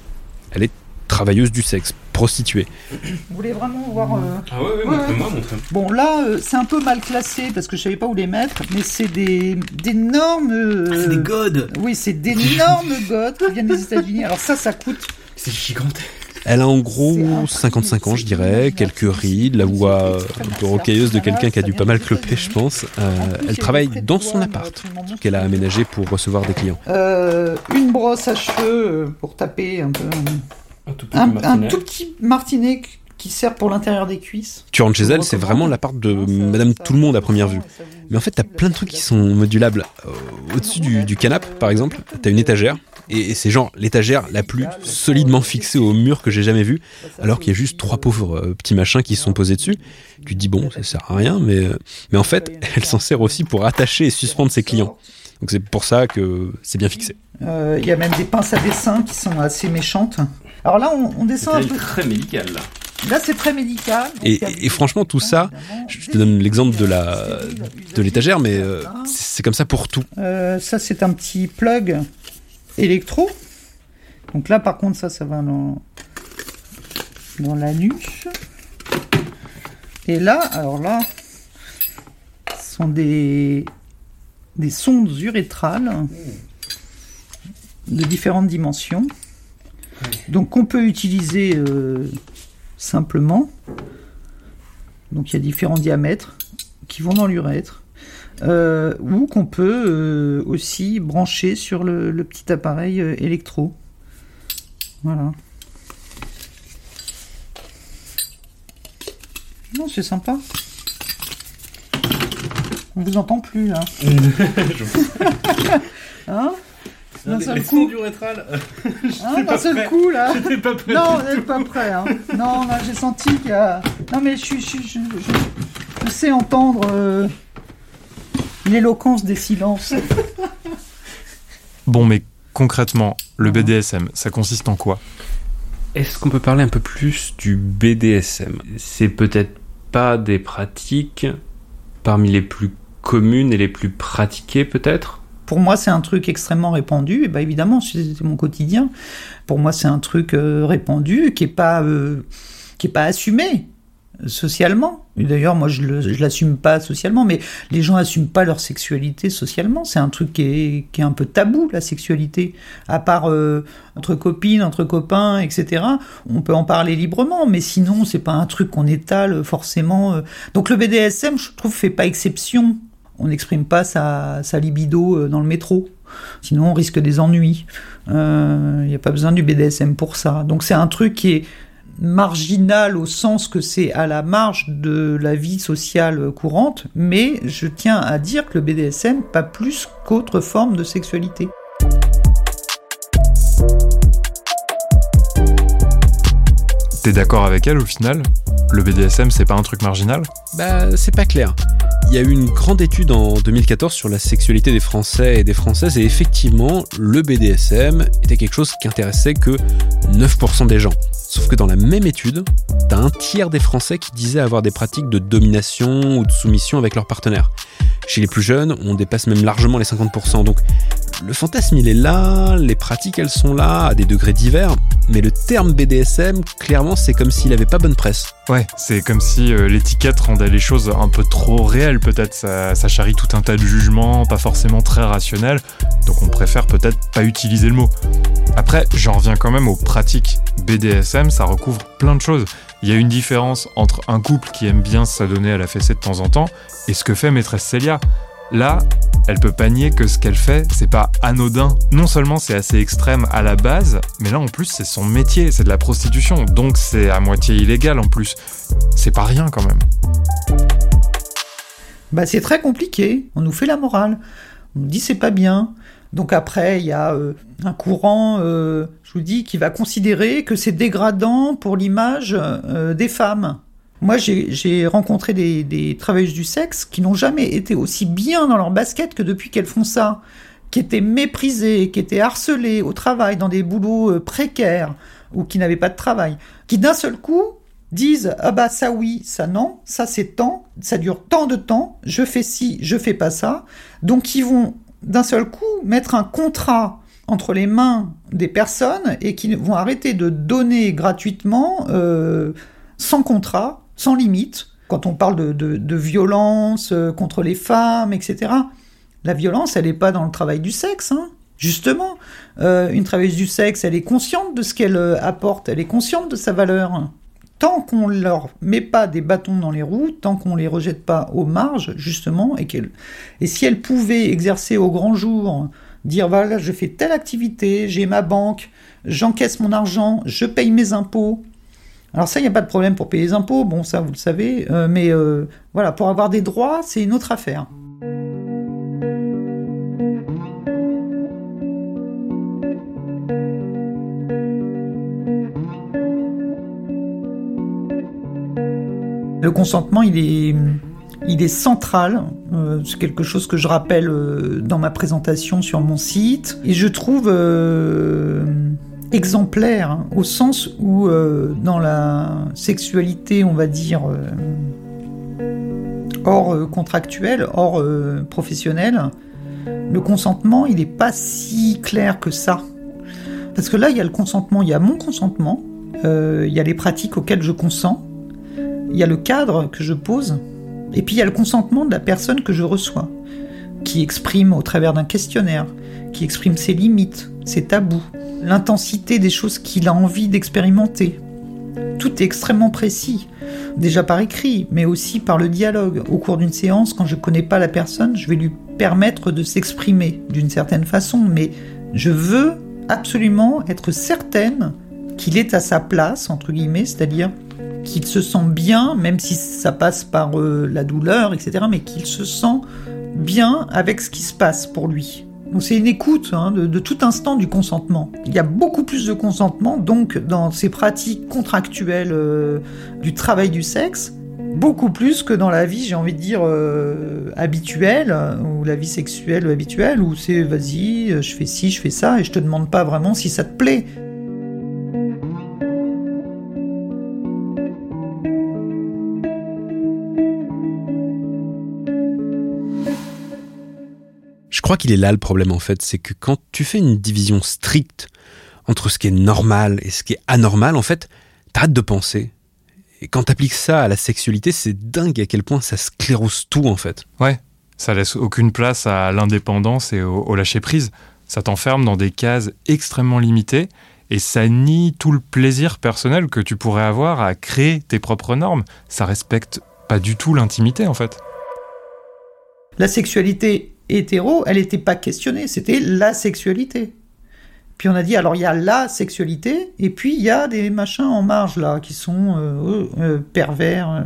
Elle est travailleuse du sexe, prostituée.
Vous voulez vraiment voir. Euh,
ah ouais, ouais, montre-moi, montre-moi.
Bon, là, euh, c'est un peu mal classé parce que je savais pas où les mettre, mais c'est des d'énormes.
Ah, c'est des godes
Oui, c'est d'énormes godes qui viennent des États-Unis. Alors, ça, ça coûte.
C'est gigantesque.
Elle a en gros 55 ans, je dirais, quelques rides, la voix un peu rocailleuse de quelqu'un qui a dû pas mal cloper, je pense. Euh, elle travaille dans son appart, qu'elle a aménagé pour recevoir des clients.
Euh, une brosse à cheveux pour taper un peu.
Un tout petit
Un,
martinet.
un tout petit martinet qui sert pour l'intérieur des cuisses.
Tu rentres chez elle, c'est vraiment l'appart de Madame Tout le Monde à première vue. Mais en fait, t'as plein de trucs qui sont modulables. Euh, Au-dessus du, du canapé, par exemple, t'as une étagère. Et, c'est genre l'étagère la plus solidement fixée au mur que j'ai jamais vue. Alors qu'il y a juste trois pauvres euh, petits machins qui se sont posés dessus. Tu te dis, bon, ça sert à rien. Mais, euh, mais en fait, elle s'en sert aussi pour attacher et suspendre ses clients. Donc c'est pour ça que c'est bien fixé.
Euh, Il y a même des pinces à dessin qui sont assez méchantes. Alors là, on, on descend un
C'est
peu.
très médical là.
Là, c'est très médical. Donc,
Et, franchement, tout ça, je te donne l'exemple de la de l'étagère, mais euh, c'est c'est comme ça pour tout.
Euh, ça, c'est un petit plug électro. Donc là, par contre, ça, ça va dans, dans la nuque. Et là, alors là, ce sont des, des sondes urétrales de différentes dimensions. Donc qu'on peut utiliser euh, simplement. Donc il y a différents diamètres qui vont dans l'urètre. Euh, ou qu'on peut euh, aussi brancher sur le, le petit appareil euh, électro. Voilà. Non, c'est sympa. On vous entend plus là. hein? D'un seul coup. Hein, d'un seul coup là.
pas prêt.
Non, vous n'êtes pas prêt. Hein. Non, là, j'ai senti qu'il y a. Non, mais je, suis- je, suis- je, je- je sais entendre euh, l'éloquence des silences.
Bon, mais concrètement, le BDSM, ça consiste en quoi?
Est-ce qu'on peut parler un peu plus du BDSM C'est peut-être pas des pratiques parmi les plus communes et les plus pratiquées peut-être?
Pour moi, c'est un truc extrêmement répandu. Et bah, évidemment, c'est mon quotidien. Pour moi, c'est un truc euh, répandu qui est pas euh, qui est pas assumé socialement. D'ailleurs, moi, je je l'assume pas socialement, mais les gens assument pas leur sexualité socialement. C'est un truc qui est, qui est un peu tabou, la sexualité. À part euh, entre copines, entre copains, etc. On peut en parler librement, mais sinon, c'est pas un truc qu'on étale forcément. Donc le BDSM, je trouve, fait pas exception. On n'exprime pas sa, libido euh, dans le métro. Sinon, on risque des ennuis. Il n'y a pas besoin du BDSM pour ça. Donc c'est un truc qui est marginal au sens que c'est à la marge de la vie sociale courante, mais je tiens à dire que le BDSM, pas plus qu'autre forme de sexualité.
T'es d'accord avec elle au final Le BDSM, c'est pas un truc marginal?
Bah, c'est pas clair. Il y a eu une grande étude en 2014 sur la sexualité des Français et des Françaises, et effectivement, le BDSM était quelque chose qui intéressait que 9% des gens. Sauf que dans la même étude, t'as un tiers des Français qui disaient avoir des pratiques de domination ou de soumission avec leurs partenaires. Chez les plus jeunes, on dépasse même largement les 50%. Donc, le fantasme, il est là, les pratiques, elles sont là, à des degrés divers, mais le terme BDSM, clairement, c'est comme s'il avait pas bonne presse.
Ouais, c'est comme si euh, l'étiquette rendait les choses un peu trop réelles, peut-être. Ça, ça charrie tout un tas de jugements, pas forcément très rationnels, donc on préfère peut-être pas utiliser le mot. Après, j'en reviens quand même aux pratiques. BDSM, ça recouvre plein de choses. Il y a une différence entre un couple qui aime bien s'adonner à la fessée de temps en temps et ce que fait maîtresse Célia. Là, elle peut pas nier que ce qu'elle fait, c'est pas anodin. Non seulement c'est assez extrême à la base, mais là en plus c'est son métier, c'est de la prostitution, donc c'est à moitié illégal en plus. C'est pas rien quand même.
Bah, c'est très compliqué. On nous fait la morale. On nous dit c'est pas bien. Donc après, il y a euh, un courant, euh, je vous dis, qui va considérer que c'est dégradant pour l'image euh, des femmes. Moi, j'ai rencontré des, des travailleuses du sexe qui n'ont jamais été aussi bien dans leur basket que depuis qu'elles font ça, qui étaient méprisées, qui étaient harcelées au travail, dans des boulots euh, précaires ou qui n'avaient pas de travail, qui d'un seul coup disent ah bah ça oui, ça non, ça c'est tant, ça dure tant de temps, je fais ci, je fais pas ça. Donc ils vont d'un seul coup mettre un contrat entre les mains des personnes et qui vont arrêter de donner gratuitement euh, sans contrat, sans limite. Quand on parle de, violence euh, contre les femmes, etc. La violence, elle n'est pas dans le travail du sexe, hein. Justement, euh, une travailleuse du sexe, elle est consciente de ce qu'elle euh, apporte, elle est consciente de sa valeur tant qu'on leur met pas des bâtons dans les roues, tant qu'on les rejette pas aux marges, justement, et et si elle pouvait exercer au grand jour, dire voilà, je fais telle activité, j'ai ma banque, j'encaisse mon argent, je paye mes impôts. Alors ça, il n'y a pas de problème pour payer les impôts, bon ça vous le savez, euh, mais euh, voilà, pour avoir des droits, c'est une autre affaire. Le consentement, il est, il est central. Euh, c'est quelque chose que je rappelle dans ma présentation sur mon site. Et je trouve exemplaire, hein, au sens où euh, dans la sexualité, on va dire, euh, hors euh, contractuel, hors euh, professionnel, le consentement, il n'est pas si clair que ça. Parce que là, il y a le consentement, il y a mon consentement, il y a les pratiques auxquelles je consens, il y a le cadre que je pose, et puis il y a le consentement de la personne que je reçois, qui exprime au travers d'un questionnaire, qui exprime ses limites, ses tabous, l'intensité des choses qu'il a envie d'expérimenter. Tout est extrêmement précis, déjà par écrit, mais aussi par le dialogue. Au cours d'une séance, quand je ne connais pas la personne, je vais lui permettre de s'exprimer d'une certaine façon, mais je veux absolument être certaine qu'il est à sa place, entre guillemets, c'est-à-dire qu'il se sent bien, même si ça passe par euh, la douleur, etc., mais qu'il se sent bien avec ce qui se passe pour lui. C'est une écoute hein, de, tout instant du consentement. Il y a beaucoup plus de consentement donc dans ces pratiques contractuelles euh, du travail du sexe, beaucoup plus que dans la vie, j'ai envie de dire, euh, habituelle, ou la vie sexuelle habituelle, où c'est vas-y, je fais ci, je fais ça, et je te demande pas vraiment si ça te plaît.
Crois qu'il est là le problème en fait, c'est que quand tu fais une division stricte entre ce qui est normal et ce qui est anormal, en fait, t'arrêtes de penser. Et quand t'appliques ça à la sexualité, c'est dingue à quel point ça sclérose tout en fait.
Ouais, ça laisse aucune place à l'indépendance et au, au lâcher-prise. Ça t'enferme dans des cases extrêmement limitées et ça nie tout le plaisir personnel que tu pourrais avoir à créer tes propres normes. Ça respecte pas du tout l'intimité en fait.
La sexualité hétéro, elle n'était pas questionnée, c'était la sexualité. Puis on a dit, alors il y a la sexualité, et puis il y a des machins en marge là, qui sont euh, euh, pervers. Euh.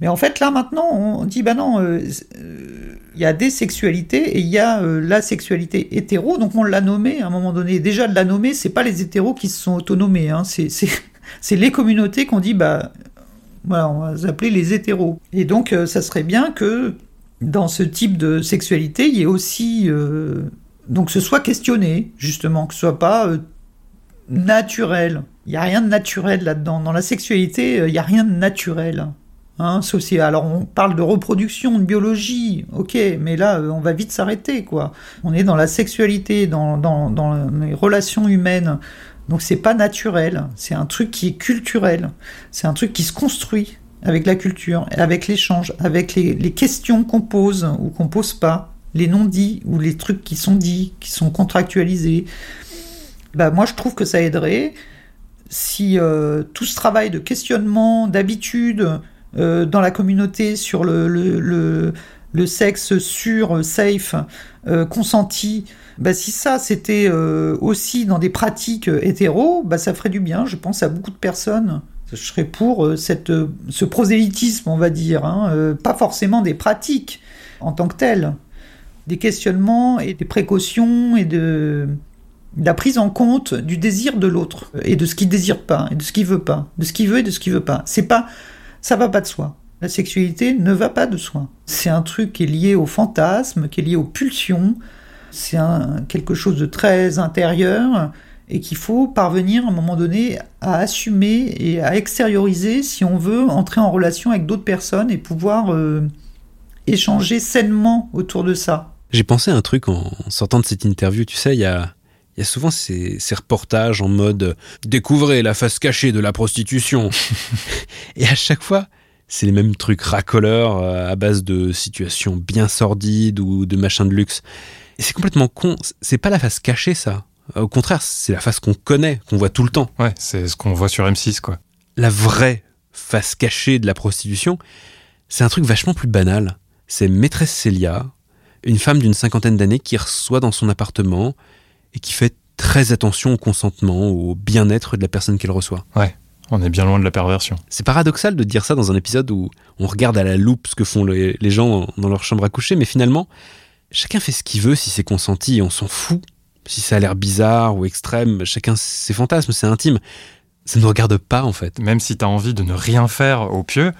Mais en fait, là maintenant, on dit, bah non, il y a des sexualités et il y a la sexualité hétéro, donc on l'a nommé à un moment donné. Déjà, de la nommer, c'est pas les hétéros qui se sont autonomés, hein, c'est les communautés qu'on dit, bah voilà, on va s'appeler les hétéros. Et donc, ça serait bien que dans ce type de sexualité, il y ait aussi euh, donc ce soit questionné justement, que ce soit pas euh, naturel. Il y a rien de naturel là-dedans. Dans la sexualité, euh, il y a rien de naturel. Hein, alors on parle de reproduction, de biologie, ok, mais là on va vite s'arrêter quoi. On est dans la sexualité, dans, dans, dans les relations humaines, donc c'est pas naturel, c'est un truc qui est culturel, c'est un truc qui se construit avec la culture, avec l'échange, avec les, questions qu'on pose ou qu'on pose pas, les non-dits ou les trucs qui sont dits, qui sont contractualisés. Bah, moi, je trouve que ça aiderait si euh, tout ce travail de questionnement, d'habitude euh, dans la communauté sur le, le, sexe sûr, safe, euh, consenti, bah, si ça c'était aussi dans des pratiques hétéro, bah, ça ferait du bien, je pense, à beaucoup de personnes je serais pour euh, euh, ce prosélytisme, on va dire, hein, euh, pas forcément des pratiques en tant que telles, des questionnements et des précautions et de, la prise en compte du désir de l'autre et de ce qu'il désire pas et de ce qu'il veut pas, de ce qu'il veut et de ce qu'il veut pas. C'est pas, ça va pas de soi. La sexualité ne va pas de soi. C'est un truc qui est lié au fantasme, qui est lié aux pulsions. C'est quelque chose de très intérieur et qu'il faut parvenir à un moment donné à assumer et à extérioriser si on veut entrer en relation avec d'autres personnes et pouvoir euh, échanger sainement autour de ça.
J'ai pensé à un truc en sortant de cette interview, tu sais, il y a, souvent ces, ces, reportages en mode découvrez la face cachée de la prostitution. et à chaque fois, c'est les mêmes trucs racoleurs euh, à base de situations bien sordides ou de machins de luxe. Et c'est complètement con. C'est pas la face cachée, ça. Au contraire, c'est la face qu'on connaît, qu'on voit tout le temps.
Ouais, c'est ce qu'on voit sur M6, quoi.
La vraie face cachée de la prostitution, c'est un truc vachement plus banal. C'est maîtresse Célia, une femme d'une cinquantaine d'années qui reçoit dans son appartement et qui fait très attention au consentement, au bien-être de la personne qu'elle reçoit.
Ouais, on est bien loin de la perversion.
C'est paradoxal de dire ça dans un épisode où on regarde à la loupe ce que font les, gens dans leur chambre à coucher, mais finalement, chacun fait ce qu'il veut si c'est consenti et on s'en fout si ça a l'air bizarre ou extrême, chacun ses fantasmes, c'est intime. Ça ne nous regarde pas en fait.
Même si tu as envie de ne rien faire au pieu,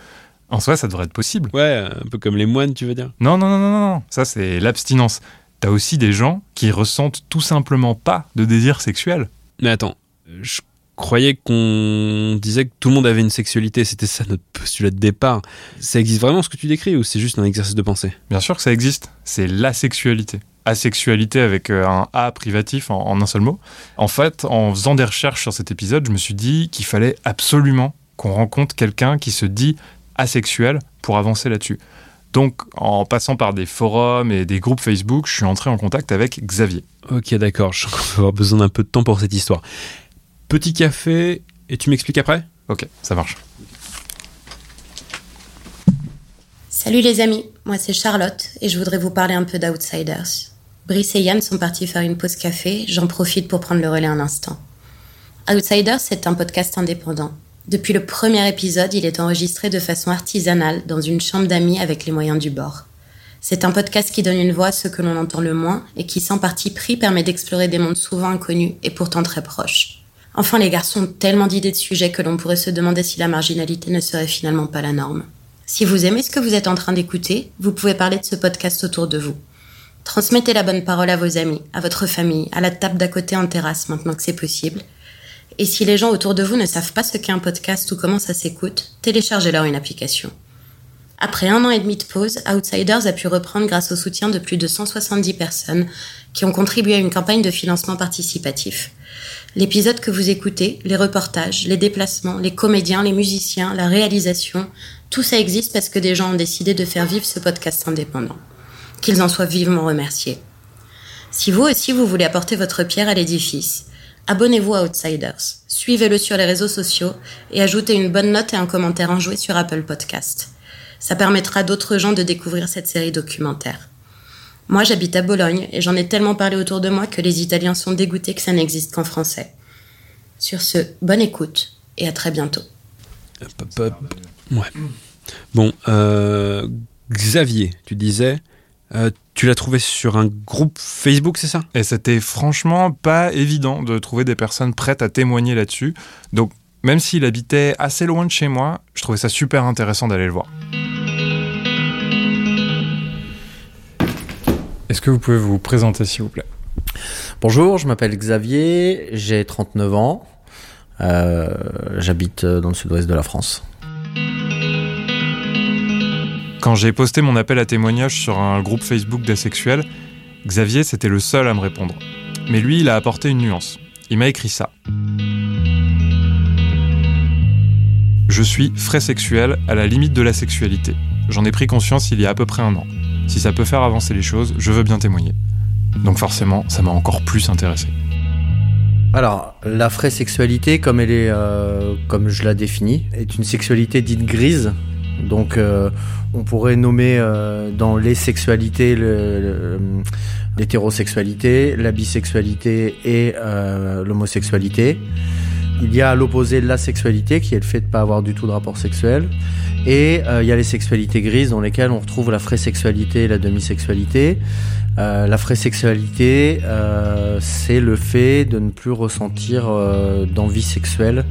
en soi ça devrait être possible.
Ouais, un peu comme les moines, tu veux dire
Non, non, non, non, non. Ça c'est l'abstinence. T'as aussi des gens qui ressentent tout simplement pas de désir sexuel.
Mais attends, je croyais qu'on disait que tout le monde avait une sexualité, c'était ça notre postulat de départ. Ça existe vraiment ce que tu décris ou c'est juste un exercice de pensée?
Bien sûr que ça existe, c'est la sexualité asexualité avec euh, un A privatif en, un seul mot. En fait, en faisant des recherches sur cet épisode, je me suis dit qu'il fallait absolument qu'on rencontre quelqu'un qui se dit asexuel pour avancer là-dessus. Donc, en passant par des forums et des groupes Facebook, je suis entré en contact avec Xavier.
Ok, d'accord, je vais avoir besoin d'un peu de temps pour cette histoire. Petit café, et tu m'expliques après?
Ok, ça marche.
Salut les amis, moi c'est Charlotte et je voudrais vous parler un peu d'Outsiders. Brice et Yann sont partis faire une pause café, j'en profite pour prendre le relais un instant. Outsiders, c'est un podcast indépendant. Depuis le premier épisode, il est enregistré de façon artisanale dans une chambre d'amis avec les moyens du bord. C'est un podcast qui donne une voix à ceux que l'on entend le moins et qui, sans parti pris, permet d'explorer des mondes souvent inconnus et pourtant très proches. Enfin, les garçons ont tellement d'idées de sujets que l'on pourrait se demander si la marginalité ne serait finalement pas la norme. Si vous aimez ce que vous êtes en train d'écouter, vous pouvez parler de ce podcast autour de vous. Transmettez la bonne parole à vos amis, à votre famille, à la table d'à côté en terrasse maintenant que c'est possible. Et si les gens autour de vous ne savent pas ce qu'est un podcast ou comment ça s'écoute, téléchargez-leur une application. Après un an et demi de pause, Outsiders a pu reprendre grâce au soutien de plus de 170 personnes qui ont contribué à une campagne de financement participatif. L'épisode que vous écoutez, les reportages, les déplacements, les comédiens, les musiciens, la réalisation, tout ça existe parce que des gens ont décidé de faire vivre ce podcast indépendant. Qu'ils en soient vivement remerciés. Si vous aussi vous voulez apporter votre pierre à l'édifice, abonnez-vous à Outsiders, suivez-le sur les réseaux sociaux et ajoutez une bonne note et un commentaire enjoué sur Apple Podcast. Ça permettra à d'autres gens de découvrir cette série documentaire. Moi, j'habite à Bologne et j'en ai tellement parlé autour de moi que les Italiens sont dégoûtés que ça n'existe qu'en français. Sur ce, bonne écoute et à très bientôt.
Ouais. Bon, euh, Xavier, tu disais, euh, tu l'as trouvé sur un groupe Facebook, c'est ça?
Et c'était franchement pas évident de trouver des personnes prêtes à témoigner là-dessus. Donc, même s'il habitait assez loin de chez moi, je trouvais ça super intéressant d'aller le voir. Est-ce que vous pouvez vous présenter, s'il vous plaît?
Bonjour, je m'appelle Xavier, j'ai 39 ans. Euh, J'habite dans le sud-ouest de la France.
Quand j'ai posté mon appel à témoignage sur un groupe Facebook d'asexuels, Xavier, c'était le seul à me répondre. Mais lui, il a apporté une nuance. Il m'a écrit ça. Je suis frais sexuel à la limite de la sexualité. J'en ai pris conscience il y a à peu près un an. Si ça peut faire avancer les choses, je veux bien témoigner. Donc forcément, ça m'a encore plus intéressé.
Alors, la vraie sexualité, comme elle est, euh, comme je la définis, est une sexualité dite grise. Donc, euh, on pourrait nommer euh, dans les sexualités l'hétérosexualité, la bisexualité et l'homosexualité. Il y a à l'opposé la sexualité, qui est le fait de ne pas avoir du tout de rapport sexuel. Et il y a les sexualités grises, dans lesquelles on retrouve la vraie sexualité et la demi-sexualité. Euh, la vraie sexualité, euh, c'est le fait de ne plus ressentir euh, d'envie sexuelle,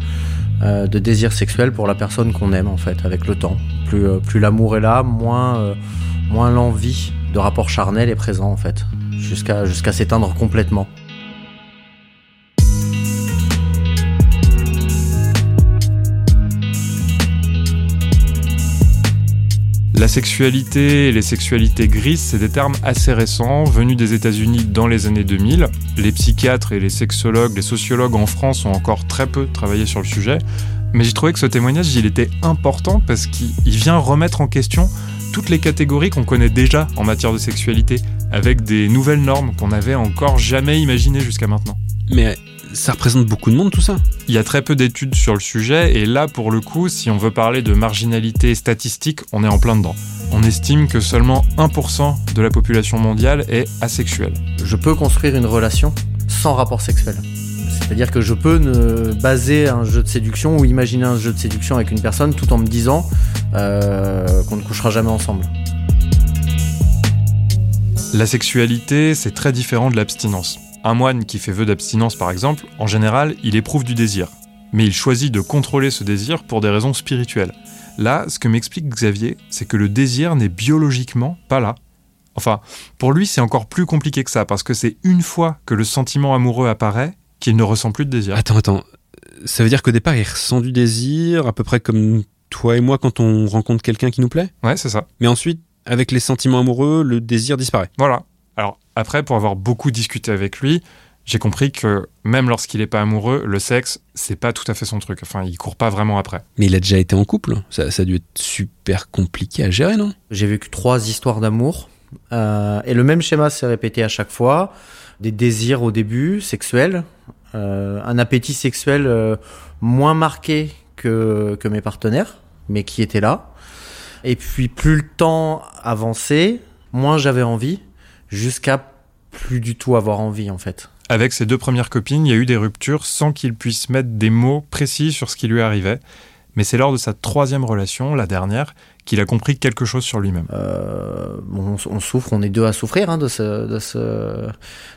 euh, de désir sexuel pour la personne qu'on aime, en fait, avec le temps. Plus, plus l'amour est là, moins, moins l'envie de rapport charnel est présent, en fait, jusqu'à jusqu'à s'éteindre complètement.
La sexualité et les sexualités grises, c'est des termes assez récents, venus des États-Unis dans les années 2000. Les psychiatres et les sexologues, les sociologues en France ont encore très peu travaillé sur le sujet. Mais j'ai trouvé que ce témoignage, il était important parce qu'il il vient remettre en question toutes les catégories qu'on connaît déjà en matière de sexualité, avec des nouvelles normes qu'on n'avait encore jamais imaginées jusqu'à maintenant.
Mais ça représente beaucoup de monde tout ça.
Il y a très peu d'études sur le sujet et là pour le coup, si on veut parler de marginalité statistique, on est en plein dedans. On estime que seulement 1% de la population mondiale est asexuelle.
Je peux construire une relation sans rapport sexuel. C'est-à-dire que je peux ne baser un jeu de séduction ou imaginer un jeu de séduction avec une personne tout en me disant euh, qu'on ne couchera jamais ensemble.
La sexualité, c'est très différent de l'abstinence. Un moine qui fait vœu d'abstinence, par exemple, en général, il éprouve du désir. Mais il choisit de contrôler ce désir pour des raisons spirituelles. Là, ce que m'explique Xavier, c'est que le désir n'est biologiquement pas là. Enfin, pour lui, c'est encore plus compliqué que ça, parce que c'est une fois que le sentiment amoureux apparaît qu'il ne ressent plus de désir.
Attends, attends. Ça veut dire qu'au départ, il ressent du désir, à peu près comme toi et moi quand on rencontre quelqu'un qui nous plaît?
Ouais, c'est ça.
Mais ensuite, avec les sentiments amoureux, le désir disparaît.
Voilà. Après, pour avoir beaucoup discuté avec lui, j'ai compris que même lorsqu'il n'est pas amoureux, le sexe, c'est pas tout à fait son truc. Enfin, il court pas vraiment après.
Mais il a déjà été en couple. Ça, ça a dû être super compliqué à gérer, non?
J'ai vécu trois histoires d'amour. euh, et le même schéma s'est répété à chaque fois. Des désirs au début, sexuels. euh, un appétit sexuel euh, moins marqué que, que mes partenaires, mais qui était là. Et puis plus le temps avançait, moins j'avais envie, jusqu'à plus du tout avoir envie en fait.
Avec ses deux premières copines, il y a eu des ruptures sans qu'il puisse mettre des mots précis sur ce qui lui arrivait. Mais c'est lors de sa troisième relation, la dernière, qu'il a compris quelque chose sur lui-même.
Euh, bon, on, on souffre, on est deux à souffrir hein, de ce, de ce,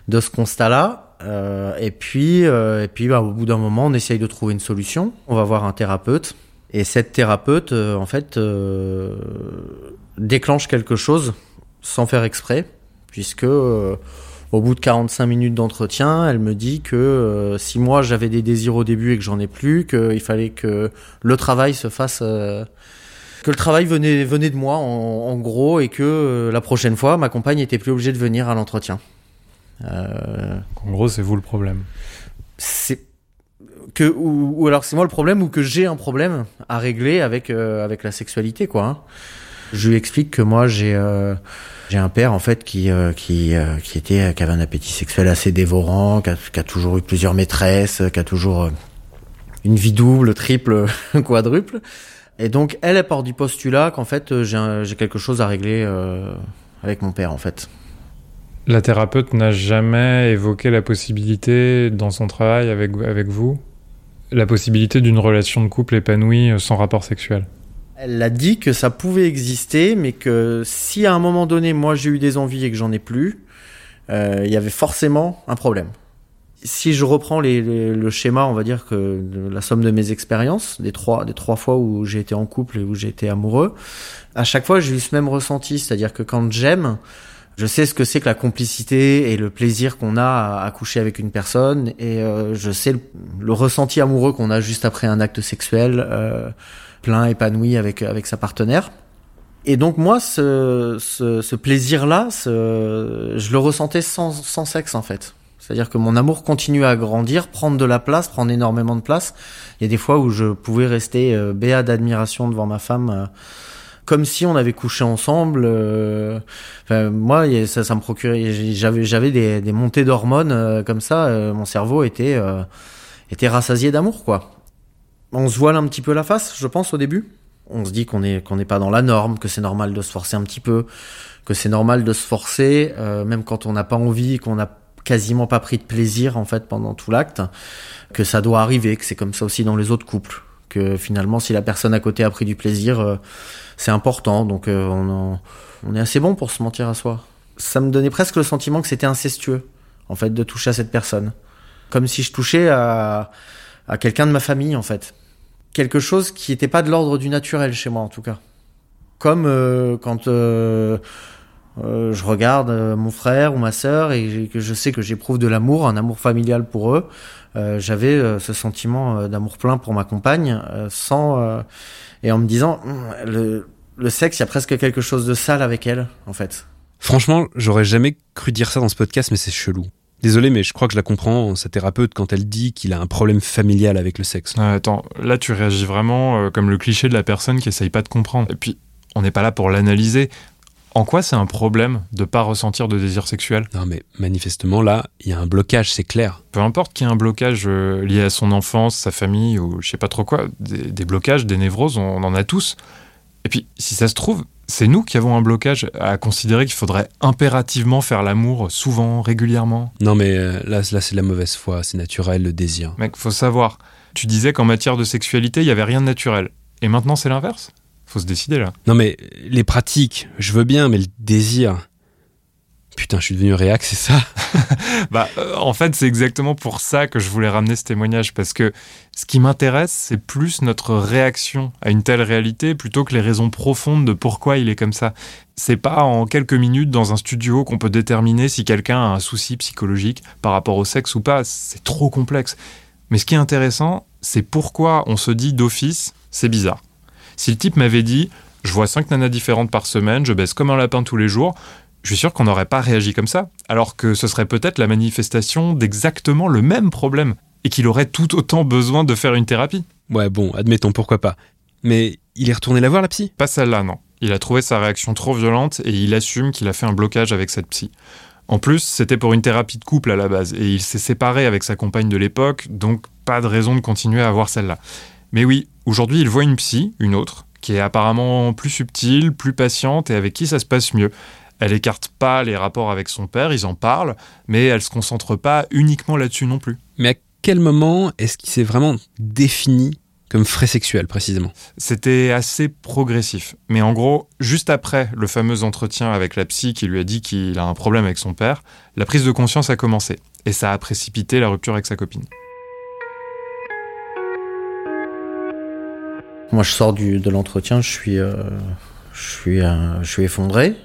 de ce constat-là. Euh, et puis, euh, et puis bah, au bout d'un moment, on essaye de trouver une solution. On va voir un thérapeute. Et cette thérapeute, euh, en fait, déclenche quelque chose sans faire exprès, puisque au bout de 45 minutes d'entretien, elle me dit que euh, si moi j'avais des désirs au début et que j'en ai plus, qu'il fallait que le travail se fasse euh, que le travail venait, venait de moi en, en gros et que euh, la prochaine fois ma compagne était plus obligée de venir à l'entretien.
En gros, c'est vous le problème.
c'est que ou, ou alors c'est moi le problème ou que j'ai un problème à régler avec avec la sexualité quoi. hein. Je lui explique que moi j'ai j'ai un père en fait qui euh, qui euh, qui était qui avait un appétit sexuel assez dévorant, qui a, toujours eu plusieurs maîtresses, qui a toujours euh, une vie double, triple, quadruple. Et donc elle elle part du postulat qu'en fait euh, j'ai quelque chose à régler euh, avec mon père en fait.
La thérapeute n'a jamais évoqué la possibilité, dans son travail avec, avec vous, la possibilité d'une relation de couple épanouie euh, sans rapport sexuel.
Elle a dit que ça pouvait exister, mais que si à un moment donné, moi j'ai eu des envies et que j'en ai plus, euh, il y avait forcément un problème. Si je reprends les, le schéma, on va dire que la somme de mes expériences, des trois, des trois fois où j'ai été en couple et où j'ai été amoureux, à chaque fois j'ai eu ce même ressenti, c'est-à-dire que quand j'aime, je sais ce que c'est que la complicité et le plaisir qu'on a à, à coucher avec une personne, et euh, je sais le, le ressenti amoureux qu'on a juste après un acte sexuel. euh, plein, épanoui avec, avec sa partenaire. Et donc moi, ce, ce, ce plaisir-là, je le ressentais sans, sans sexe en fait. C'est-à-dire que mon amour continue à grandir, prendre de la place, prendre énormément de place. Il y a des fois où je pouvais rester euh, béat d'admiration devant ma femme, euh, comme si on avait couché ensemble. euh, enfin, moi, ça, ça me procurait. J'avais, j'avais des, des montées d'hormones euh, comme ça. euh, mon cerveau était, euh, était rassasié d'amour, quoi on se voile un petit peu la face, je pense, au début. On se dit qu'on est qu'on n'est pas dans la norme, que c'est normal de se forcer un petit peu, que c'est normal de se forcer, euh, même quand on n'a pas envie, qu'on n'a quasiment pas pris de plaisir en fait pendant tout l'acte, que ça doit arriver, que c'est comme ça aussi dans les autres couples, que finalement si la personne à côté a pris du plaisir, euh, c'est important, donc euh, on, en- on est assez bon pour se mentir à soi. Ça me donnait presque le sentiment que c'était incestueux, en fait, de toucher à cette personne, comme si je touchais à à quelqu'un de ma famille en fait quelque chose qui n'était pas de l'ordre du naturel chez moi en tout cas. Comme euh, quand euh, euh, je regarde mon frère ou ma sœur et que je sais que j'éprouve de l'amour, un amour familial pour eux, j'avais ce sentiment d'amour plein pour ma compagne, sans et en me disant le, le sexe, il y a presque quelque chose de sale avec elle en fait.
Franchement, j'aurais jamais cru dire ça dans ce podcast, mais c'est chelou. Désolé, mais je crois que je la comprends, sa thérapeute, quand elle dit qu'il a un problème familial avec le sexe.
Ah, attends, là tu réagis vraiment euh, comme le cliché de la personne qui essaye pas de comprendre. Et puis, on n'est pas là pour l'analyser. En quoi c'est un problème de pas ressentir de désir sexuel?
Non, mais manifestement, là, il y a un blocage, c'est clair.
Peu importe qu'il y ait un blocage euh, lié à son enfance, sa famille ou je sais pas trop quoi, des, des blocages, des névroses, on, on en a tous. Et puis, si ça se trouve, c'est nous qui avons un blocage à considérer qu'il faudrait impérativement faire l'amour souvent, régulièrement.
Non, mais euh, là, là c'est la mauvaise foi, c'est naturel, le désir.
Mec, faut savoir. Tu disais qu'en matière de sexualité, il y avait rien de naturel. Et maintenant, c'est l'inverse? Faut se décider là.
Non, mais les pratiques, je veux bien, mais le désir. Putain, je suis devenu réac, c'est ça
Bah, euh, en fait, c'est exactement pour ça que je voulais ramener ce témoignage, parce que ce qui m'intéresse, c'est plus notre réaction à une telle réalité, plutôt que les raisons profondes de pourquoi il est comme ça. C'est pas en quelques minutes dans un studio qu'on peut déterminer si quelqu'un a un souci psychologique par rapport au sexe ou pas. C'est trop complexe. Mais ce qui est intéressant, c'est pourquoi on se dit d'office, c'est bizarre. Si le type m'avait dit, je vois cinq nanas différentes par semaine, je baisse comme un lapin tous les jours, je suis sûr qu'on n'aurait pas réagi comme ça, alors que ce serait peut-être la manifestation d'exactement le même problème, et qu'il aurait tout autant besoin de faire une thérapie.
Ouais, bon, admettons, pourquoi pas. Mais il est retourné la voir, la psy?
Pas celle-là, non. Il a trouvé sa réaction trop violente et il assume qu'il a fait un blocage avec cette psy. En plus, c'était pour une thérapie de couple à la base, et il s'est séparé avec sa compagne de l'époque, donc pas de raison de continuer à avoir celle-là. Mais oui, aujourd'hui il voit une psy, une autre, qui est apparemment plus subtile, plus patiente et avec qui ça se passe mieux. Elle écarte pas les rapports avec son père, ils en parlent, mais elle se concentre pas uniquement là-dessus non plus.
Mais à quel moment est-ce qu'il s'est vraiment défini comme frais sexuel précisément?
C'était assez progressif. Mais en gros, juste après le fameux entretien avec la psy qui lui a dit qu'il a un problème avec son père, la prise de conscience a commencé. Et ça a précipité la rupture avec sa copine.
Moi, je sors du, de l'entretien, je suis, euh, je suis, euh, je suis effondré.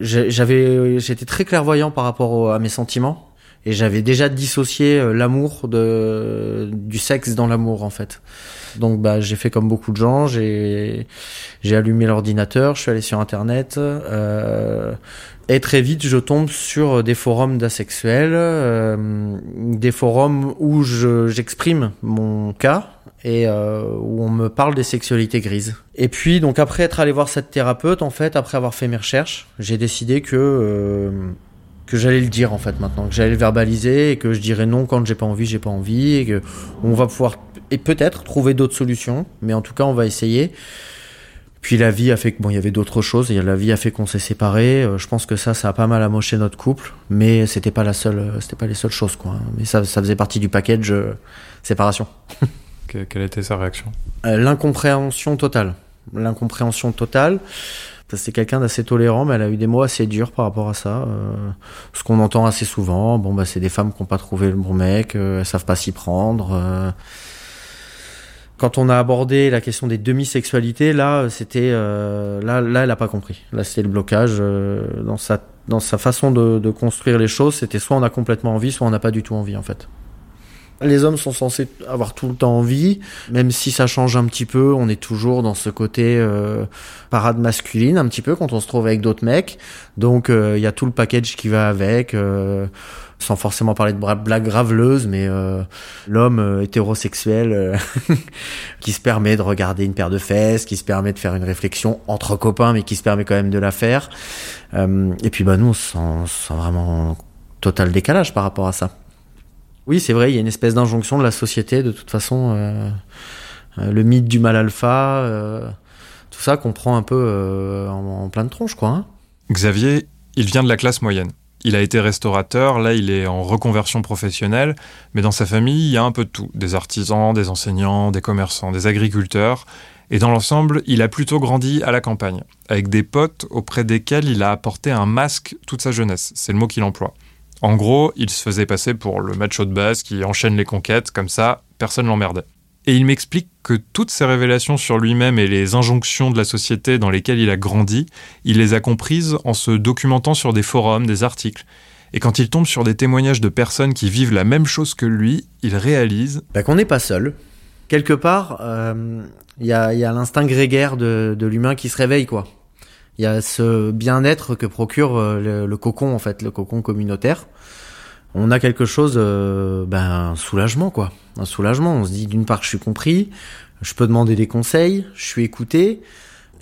J'avais, j'étais très clairvoyant par rapport à mes sentiments et j'avais déjà dissocié euh, l'amour de du sexe dans l'amour en fait. Donc bah j'ai fait comme beaucoup de gens, j'ai j'ai allumé l'ordinateur, je suis allé sur internet euh, et très vite je tombe sur des forums d'asexuels, euh, des forums où je j'exprime mon cas et euh, où on me parle des sexualités grises. Et puis donc après être allé voir cette thérapeute en fait, après avoir fait mes recherches, j'ai décidé que euh, que j'allais le dire en fait maintenant, que j'allais le verbaliser et que je dirais non quand j'ai pas envie, j'ai pas envie et que on va pouvoir et peut-être trouver d'autres solutions, mais en tout cas on va essayer. Puis la vie a fait que bon, il y avait d'autres choses. Et la vie a fait qu'on s'est séparés. Euh, je pense que ça, ça a pas mal amoché notre couple, mais c'était pas la seule, euh, c'était pas les seules choses quoi. Mais ça, ça faisait partie du package euh, séparation.
Que- quelle était sa réaction?
Euh, L'incompréhension totale. L'incompréhension totale. C'est quelqu'un d'assez tolérant, mais elle a eu des mots assez durs par rapport à ça. Euh, ce qu'on entend assez souvent, bon bah c'est des femmes qui n'ont pas trouvé le bon mec, euh, elles savent pas s'y prendre. euh. Quand on a abordé la question des demi-sexualités, là c'était là là elle a pas compris. Là c'était le blocage dans sa dans sa façon de construire les choses. C'était soit on a complètement envie, soit on n'a pas du tout envie en fait. Les hommes sont censés avoir tout le temps envie, même si ça change un petit peu, on est toujours dans ce côté euh, parade masculine un petit peu quand on se trouve avec d'autres mecs. Donc euh, il y a tout le package qui va avec, euh, sans forcément parler de blagues graveleuses, mais euh, l'homme euh, hétérosexuel euh, qui se permet de regarder une paire de fesses, qui se permet de faire une réflexion entre copains, mais qui se permet quand même de la faire. Euh, et puis bah nous, on se sent, on se sent vraiment en total décalage par rapport à ça. Oui, c'est vrai, il y a une espèce d'injonction de la société, de toute façon, euh, euh, le mythe du mal alpha, euh, tout ça qu'on prend un peu en, en plein de tronche, quoi. hein.
Xavier, il vient de la classe moyenne. Il a été restaurateur, là il est en reconversion professionnelle, mais dans sa famille il y a un peu de tout. Des artisans, des enseignants, des commerçants, des agriculteurs. Et dans l'ensemble, il a plutôt grandi à la campagne, avec des potes auprès desquels il a apporté un masque toute sa jeunesse. C'est le mot qu'il emploie. En gros, il se faisait passer pour le macho de base qui enchaîne les conquêtes, comme ça, personne l'emmerdait. Et il m'explique que toutes ces révélations sur lui-même et les injonctions de la société dans lesquelles il a grandi, il les a comprises en se documentant sur des forums, des articles. Et quand il tombe sur des témoignages de personnes qui vivent la même chose que lui, il réalise
Bah, qu'on n'est pas seul. Quelque part, euh, il y a, l'instinct grégaire de l'humain qui se réveille, quoi. Il y a ce bien-être que procure euh, le, cocon, en fait, le cocon communautaire. On a quelque chose, euh, ben, un soulagement, quoi. Un soulagement. On se dit, d'une part, je suis compris, je peux demander des conseils, je suis écouté.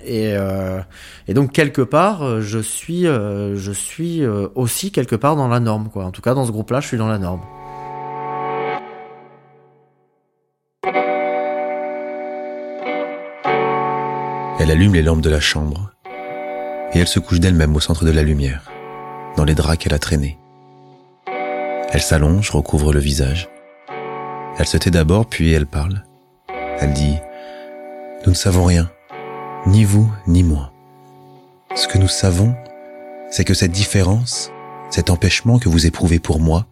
Et, euh, et donc quelque part, je suis, je suis aussi quelque part dans la norme, quoi. En tout cas, dans ce groupe-là, je suis dans la norme.
Elle allume les lampes de la chambre et elle se couche d'elle-même au centre de la lumière, dans les draps qu'elle a traînés. Elle s'allonge, recouvre le visage. Elle se tait d'abord, puis elle parle. Elle dit ⁇ Nous ne savons rien, ni vous, ni moi. Ce que nous savons, c'est que cette différence, cet empêchement que vous éprouvez pour moi,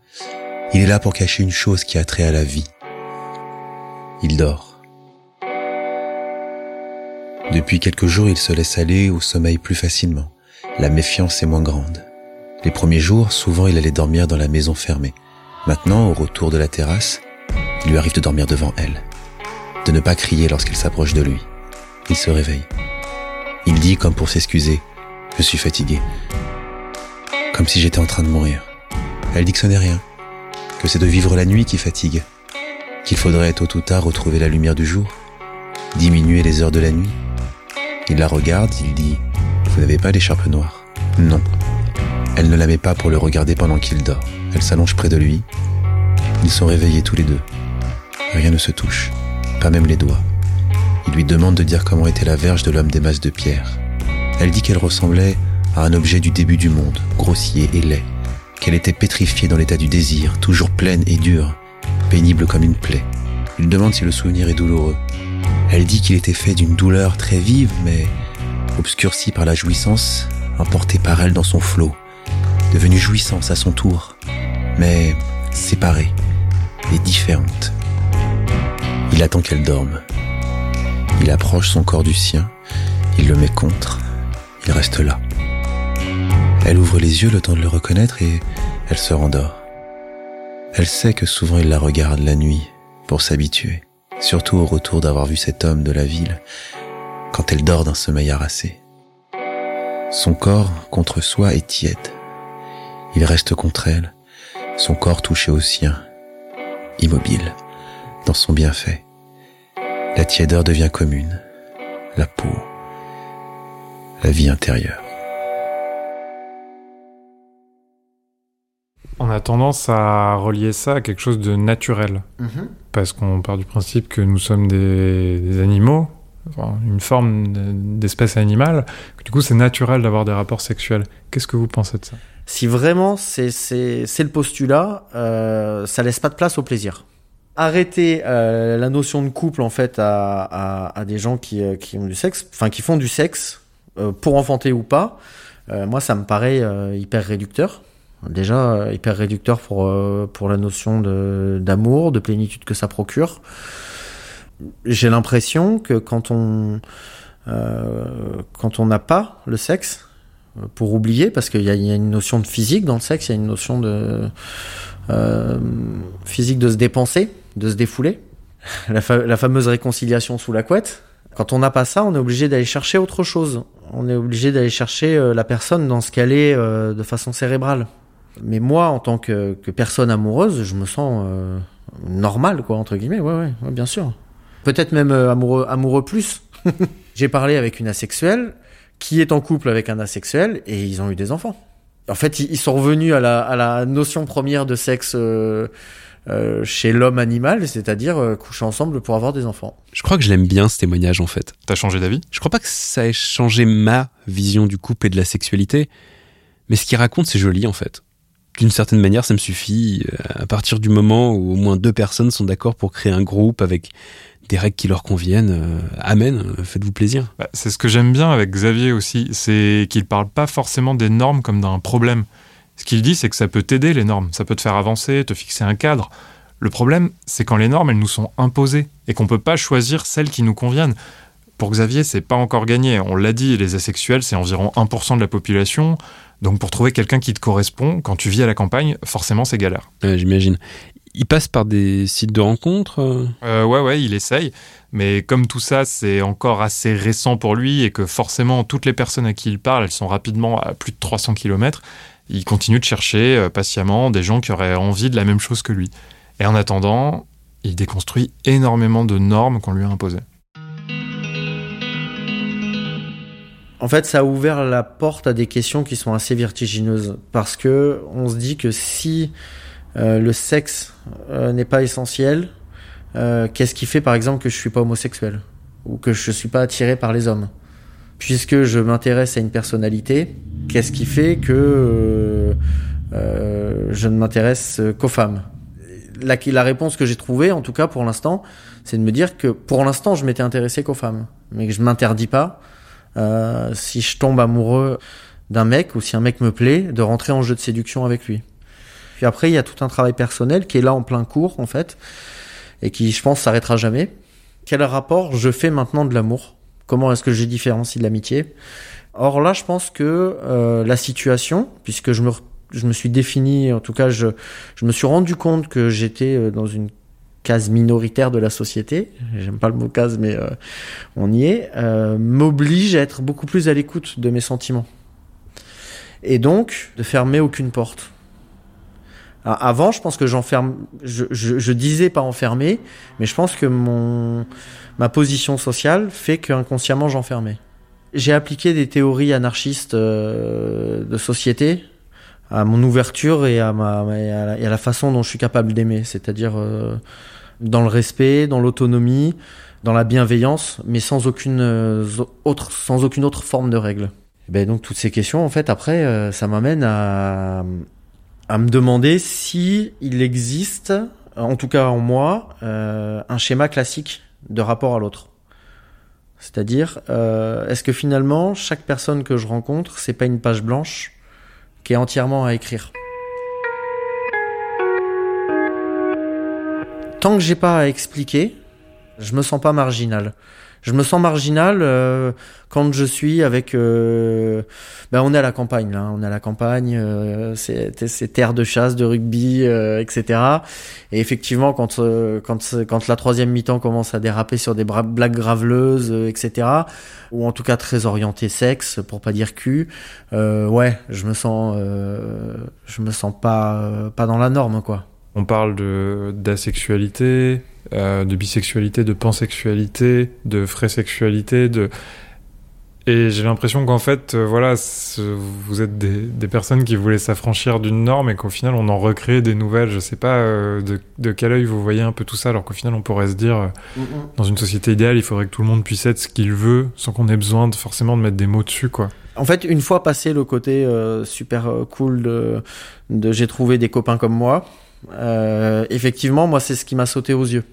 il est là pour cacher une chose qui a trait à la vie. Il dort. Depuis quelques jours, il se laisse aller au sommeil plus facilement. La méfiance est moins grande. Les premiers jours, souvent, il allait dormir dans la maison fermée. Maintenant, au retour de la terrasse, il lui arrive de dormir devant elle, de ne pas crier lorsqu'elle s'approche de lui. Il se réveille. Il dit, comme pour s'excuser, Je suis fatigué. si j'étais en train de mourir. Elle dit que ce n'est rien, que c'est de vivre la nuit qui fatigue, qu'il faudrait tôt ou tard retrouver la lumière du jour, diminuer les heures de la nuit. Il la regarde, il dit ⁇ Vous n'avez pas l'écharpe noire ?⁇ Non. Elle ne la met pas pour le regarder pendant qu'il dort. Elle s'allonge près de lui. Ils sont réveillés tous les deux. Rien ne se touche, pas même les doigts. Il lui demande de dire comment était la verge de l'homme des masses de pierre. Elle dit qu'elle ressemblait à un objet du début du monde, grossier et laid, qu'elle était pétrifiée dans l'état du désir, toujours pleine et dure, pénible comme une plaie. Il demande si le souvenir est douloureux. Elle dit qu'il était fait d'une douleur très vive, mais obscurcie par la jouissance, emportée par elle dans son flot, devenue jouissance à son tour, mais séparée et différente. Il attend qu'elle dorme. Il approche son corps du sien, il le met contre, il reste là. Elle ouvre les yeux le temps de le reconnaître et elle se rendort. Elle sait que souvent il la regarde la nuit pour s'habituer, surtout au retour d'avoir vu cet homme de la ville quand elle dort d'un sommeil harassé. Son corps contre soi est tiède. Il reste contre elle, son corps touché au sien, immobile, dans son bienfait. La tièdeur devient commune, la peau, la vie intérieure.
On a tendance à relier ça à quelque chose de naturel.
Mhm.
Parce qu'on part du principe que nous sommes des, des animaux, enfin, une forme de- d'espèce animale. que Du coup, c'est naturel d'avoir des rapports sexuels. Qu'est-ce que vous pensez de ça?
Si vraiment c'est le postulat, euh, ça laisse pas de place au plaisir. Arrêter euh, la notion de couple en fait à, à, à des gens qui, euh, qui ont du sexe, enfin qui font du sexe euh, pour enfanter ou pas, moi ça me paraît hyper réducteur. Déjà euh, hyper réducteur pour euh, pour la notion d'amour, de plénitude que ça procure. J'ai l'impression que quand on euh, quand on n'a pas le sexe, pour oublier, parce qu'il y, a- une notion de physique dans le sexe, il y a une notion de physique de se dépenser, de se défouler. La, fa- la fameuse réconciliation sous la couette. Quand on n'a pas ça, on est obligé d'aller chercher autre chose. On est obligé d'aller chercher la personne dans ce qu'elle est de façon cérébrale. Mais moi, en tant que, que personne amoureuse, je me sens euh, normal, quoi, entre guillemets. Ouais, ouais, ouais, bien sûr. Peut-être même euh, amoureux, amoureux plus. J'ai parlé avec une asexuelle qui est en couple avec un asexuel et ils ont eu des enfants. En fait, ils ils sont revenus à la, à la notion première de sexe euh, euh, chez l'homme animal, c'est-à-dire euh, coucher ensemble pour avoir des enfants.
Je crois que je l'aime bien ce témoignage en fait.
T'as changé d'avis?
Je crois pas que ça ait changé ma vision du couple et de la sexualité, mais ce qu'il raconte c'est joli en fait. D'une certaine manière, ça me suffit euh, à partir du moment où au moins deux personnes sont d'accord pour créer un groupe avec des règles qui leur conviennent. euh, amen, euh, faites-vous plaisir.
Bah, C'est ce que j'aime bien avec Xavier aussi, c'est qu'il parle pas forcément des normes comme d'un problème. Ce qu'il dit, c'est que ça peut t'aider les normes, ça peut te faire avancer, te fixer un cadre. Le problème, c'est quand les normes, elles nous sont imposées et qu'on peut pas choisir celles qui nous conviennent. Pour Xavier, c'est pas encore gagné. On l'a dit, les asexuels, c'est environ 1% de la population. Donc pour trouver quelqu'un qui te correspond, quand tu vis à la campagne, forcément c'est galère.
J'imagine. Il passe par des sites de rencontres. euh,
Euh, ouais, ouais, il essaye. Mais comme tout ça, c'est encore assez récent pour lui et que forcément, toutes les personnes à qui il parle, elles sont rapidement à plus de 300 km, il continue de chercher euh, patiemment des gens qui auraient envie de la même chose que lui. Et en attendant, il déconstruit énormément de normes qu'on lui a imposées.
En fait, ça a ouvert la porte à des questions qui sont assez vertigineuses parce que on se dit que si euh, le sexe euh, n'est pas essentiel, euh, qu'est-ce qui fait par exemple que je suis pas homosexuel ou que je suis pas attiré par les hommes? Puisque je m'intéresse à une personnalité, qu'est-ce qui fait que euh, je ne m'intéresse qu'aux femmes? La, la réponse que j'ai trouvée, en tout cas pour l'instant, c'est de me dire que pour l'instant, je m'étais intéressé qu'aux femmes, mais que je m'interdis pas euh, si je tombe amoureux d'un mec ou si un mec me plaît, de rentrer en jeu de séduction avec lui. Puis après, il y a tout un travail personnel qui est là en plein cours, en fait, et qui, je pense, s'arrêtera jamais. Quel rapport je fais maintenant de l'amour? Comment est-ce que je différencie de l'amitié? Or là, je pense que euh, la situation, puisque je me, je me suis défini, en tout cas, je, je me suis rendu compte que j'étais euh, dans une case minoritaire de la société, j'aime pas le mot case, mais euh, on y est, euh, m'oblige à être beaucoup plus à l'écoute de mes sentiments. Et donc, de fermer aucune porte. Avant, je pense que j'enferme, je, je, je disais pas enfermer, mais je pense que mon, ma position sociale fait qu'inconsciemment j'enfermais. J'ai appliqué des théories anarchistes euh, de société à mon ouverture et à, ma, et à, la, façon dont je suis capable d'aimer, c'est-à-dire euh, dans le respect, dans l'autonomie, dans la bienveillance, mais sans aucune euh, autre, sans aucune autre forme de règle. Et ben donc toutes ces questions, en fait, après, euh, ça m'amène à, à me demander si il existe, en tout cas en moi, euh, un schéma classique de rapport à l'autre. C'est-à-dire, est-ce que finalement, chaque personne que je rencontre, c'est pas une page blanche qui est entièrement à écrire Tant que j'ai pas à expliquer, je me sens pas marginal. Je me sens marginal euh, quand je suis avec. Euh, ben on est à la campagne là, on est à la campagne, euh, c'est terre de chasse, de rugby, euh, etc. Et effectivement, quand euh, quand quand la troisième mi-temps commence à déraper sur des blagues graveleuses, euh, etc. Ou en tout cas très orienté sexe, pour pas dire cul. ouais, je me sens je me sens pas pas dans la norme quoi.
On parle de d'asexualité, euh, de bisexualité, de pansexualité, de frésexualité, de et j'ai l'impression qu'en fait, euh, voilà, vous êtes des, des personnes qui voulaient s'affranchir d'une norme et qu'au final, on en recrée des nouvelles. Je sais pas euh, de, de quel œil vous voyez un peu tout ça, alors qu'au final, on pourrait se dire, euh, dans une société idéale, il faudrait que tout le monde puisse être ce qu'il veut, sans qu'on ait besoin de forcément de mettre des mots dessus, quoi.
En fait, une fois passé le côté super cool de, de j'ai trouvé des copains comme moi, effectivement, moi, c'est ce qui m'a sauté aux yeux.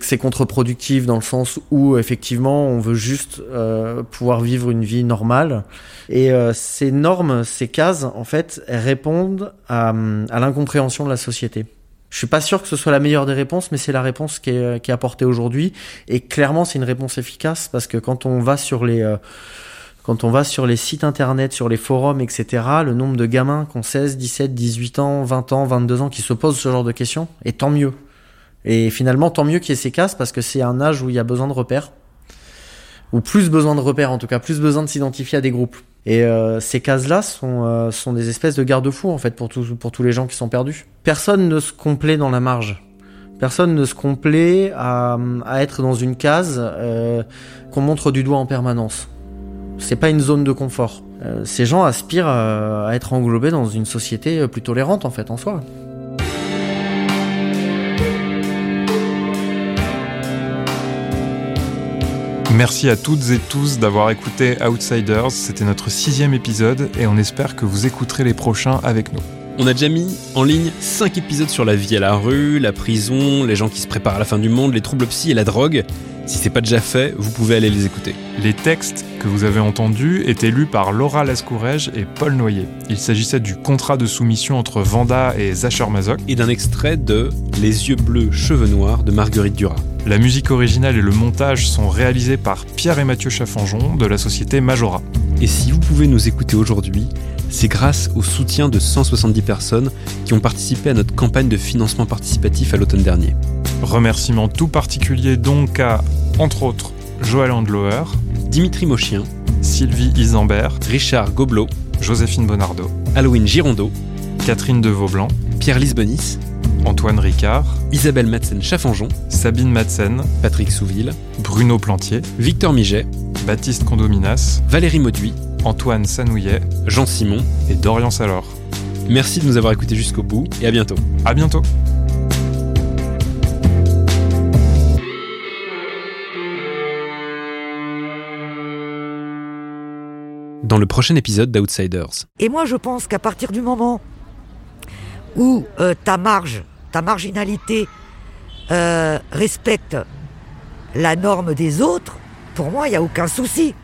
C'est contre-productif dans le sens où, effectivement, on veut juste euh, pouvoir vivre une vie normale. Et euh, ces normes, ces cases, en fait, répondent à, l'incompréhension de la société. Je suis pas sûr que ce soit la meilleure des réponses, mais c'est la réponse qui est, qui est apportée aujourd'hui. Et clairement, c'est une réponse efficace parce que quand on va sur les euh, quand on va sur les sites internet, sur les forums, etc., le nombre de gamins qui ont 16, 17, 18 ans, 20 ans, 22 ans qui se posent ce genre de questions, et tant mieux. Et finalement, tant mieux qu'il y ait ces cases parce que c'est un âge où il y a besoin de repères. Ou plus besoin de repères, en tout cas, plus besoin de s'identifier à des groupes. Et euh, ces cases-là sont, euh, sont des espèces de garde-fous, en fait, pour, tous pour tous les gens qui sont perdus. Personne ne se complaît dans la marge. Personne ne se complaît à, être dans une case euh, qu'on montre du doigt en permanence. C'est pas une zone de confort. Ces gens aspirent à, être englobés dans une société plus tolérante en fait en soi.
Merci à toutes et tous d'avoir écouté Outsiders. C'était notre sixième épisode et on espère que vous écouterez les prochains avec nous.
On a déjà mis en ligne 5 épisodes sur la vie à la rue, la prison, les gens qui se préparent à la fin du monde, les troubles psy et la drogue. Si c'est pas déjà fait, vous pouvez aller les écouter.
Les textes que vous avez entendus étaient lus par Laura Lascourège et Paul Noyer. Il s'agissait du contrat de soumission entre Vanda et Zacher Mazok.
Et d'un extrait de Les yeux bleus, cheveux noirs de Marguerite Duras.
La musique originale et le montage sont réalisés par Pierre et Mathieu Chaffanjon de la société Majora.
Et si vous pouvez nous écouter aujourd'hui, c'est grâce au soutien de 170 personnes qui ont participé à notre campagne de financement participatif à l'automne dernier.
Remerciements tout particuliers donc à, entre autres, Joël Andloer,
Dimitri Mochien,
Sylvie Isambert,
Richard Gobelot,
Joséphine Bonardo,
Halloween Girondeau,
Catherine de Vaublanc,
Pierre Lisbonis,
Antoine Ricard,
Isabelle Madsen Chaffanjon,
Sabine Madsen,
Patrick Souville,
Bruno Plantier,
Victor Miget,
Baptiste Condominas,
Valérie Mauduit,
Antoine Sanouillet
Jean Simon.
et Dorian Salor.
Merci de nous avoir écoutés jusqu'au bout et à bientôt.
À bientôt!
Dans le prochain épisode d'Outsiders.
Et moi, je pense qu'à partir du moment où euh, ta marge, ta marginalité euh, respecte la norme des autres, pour moi, il n'y a aucun souci.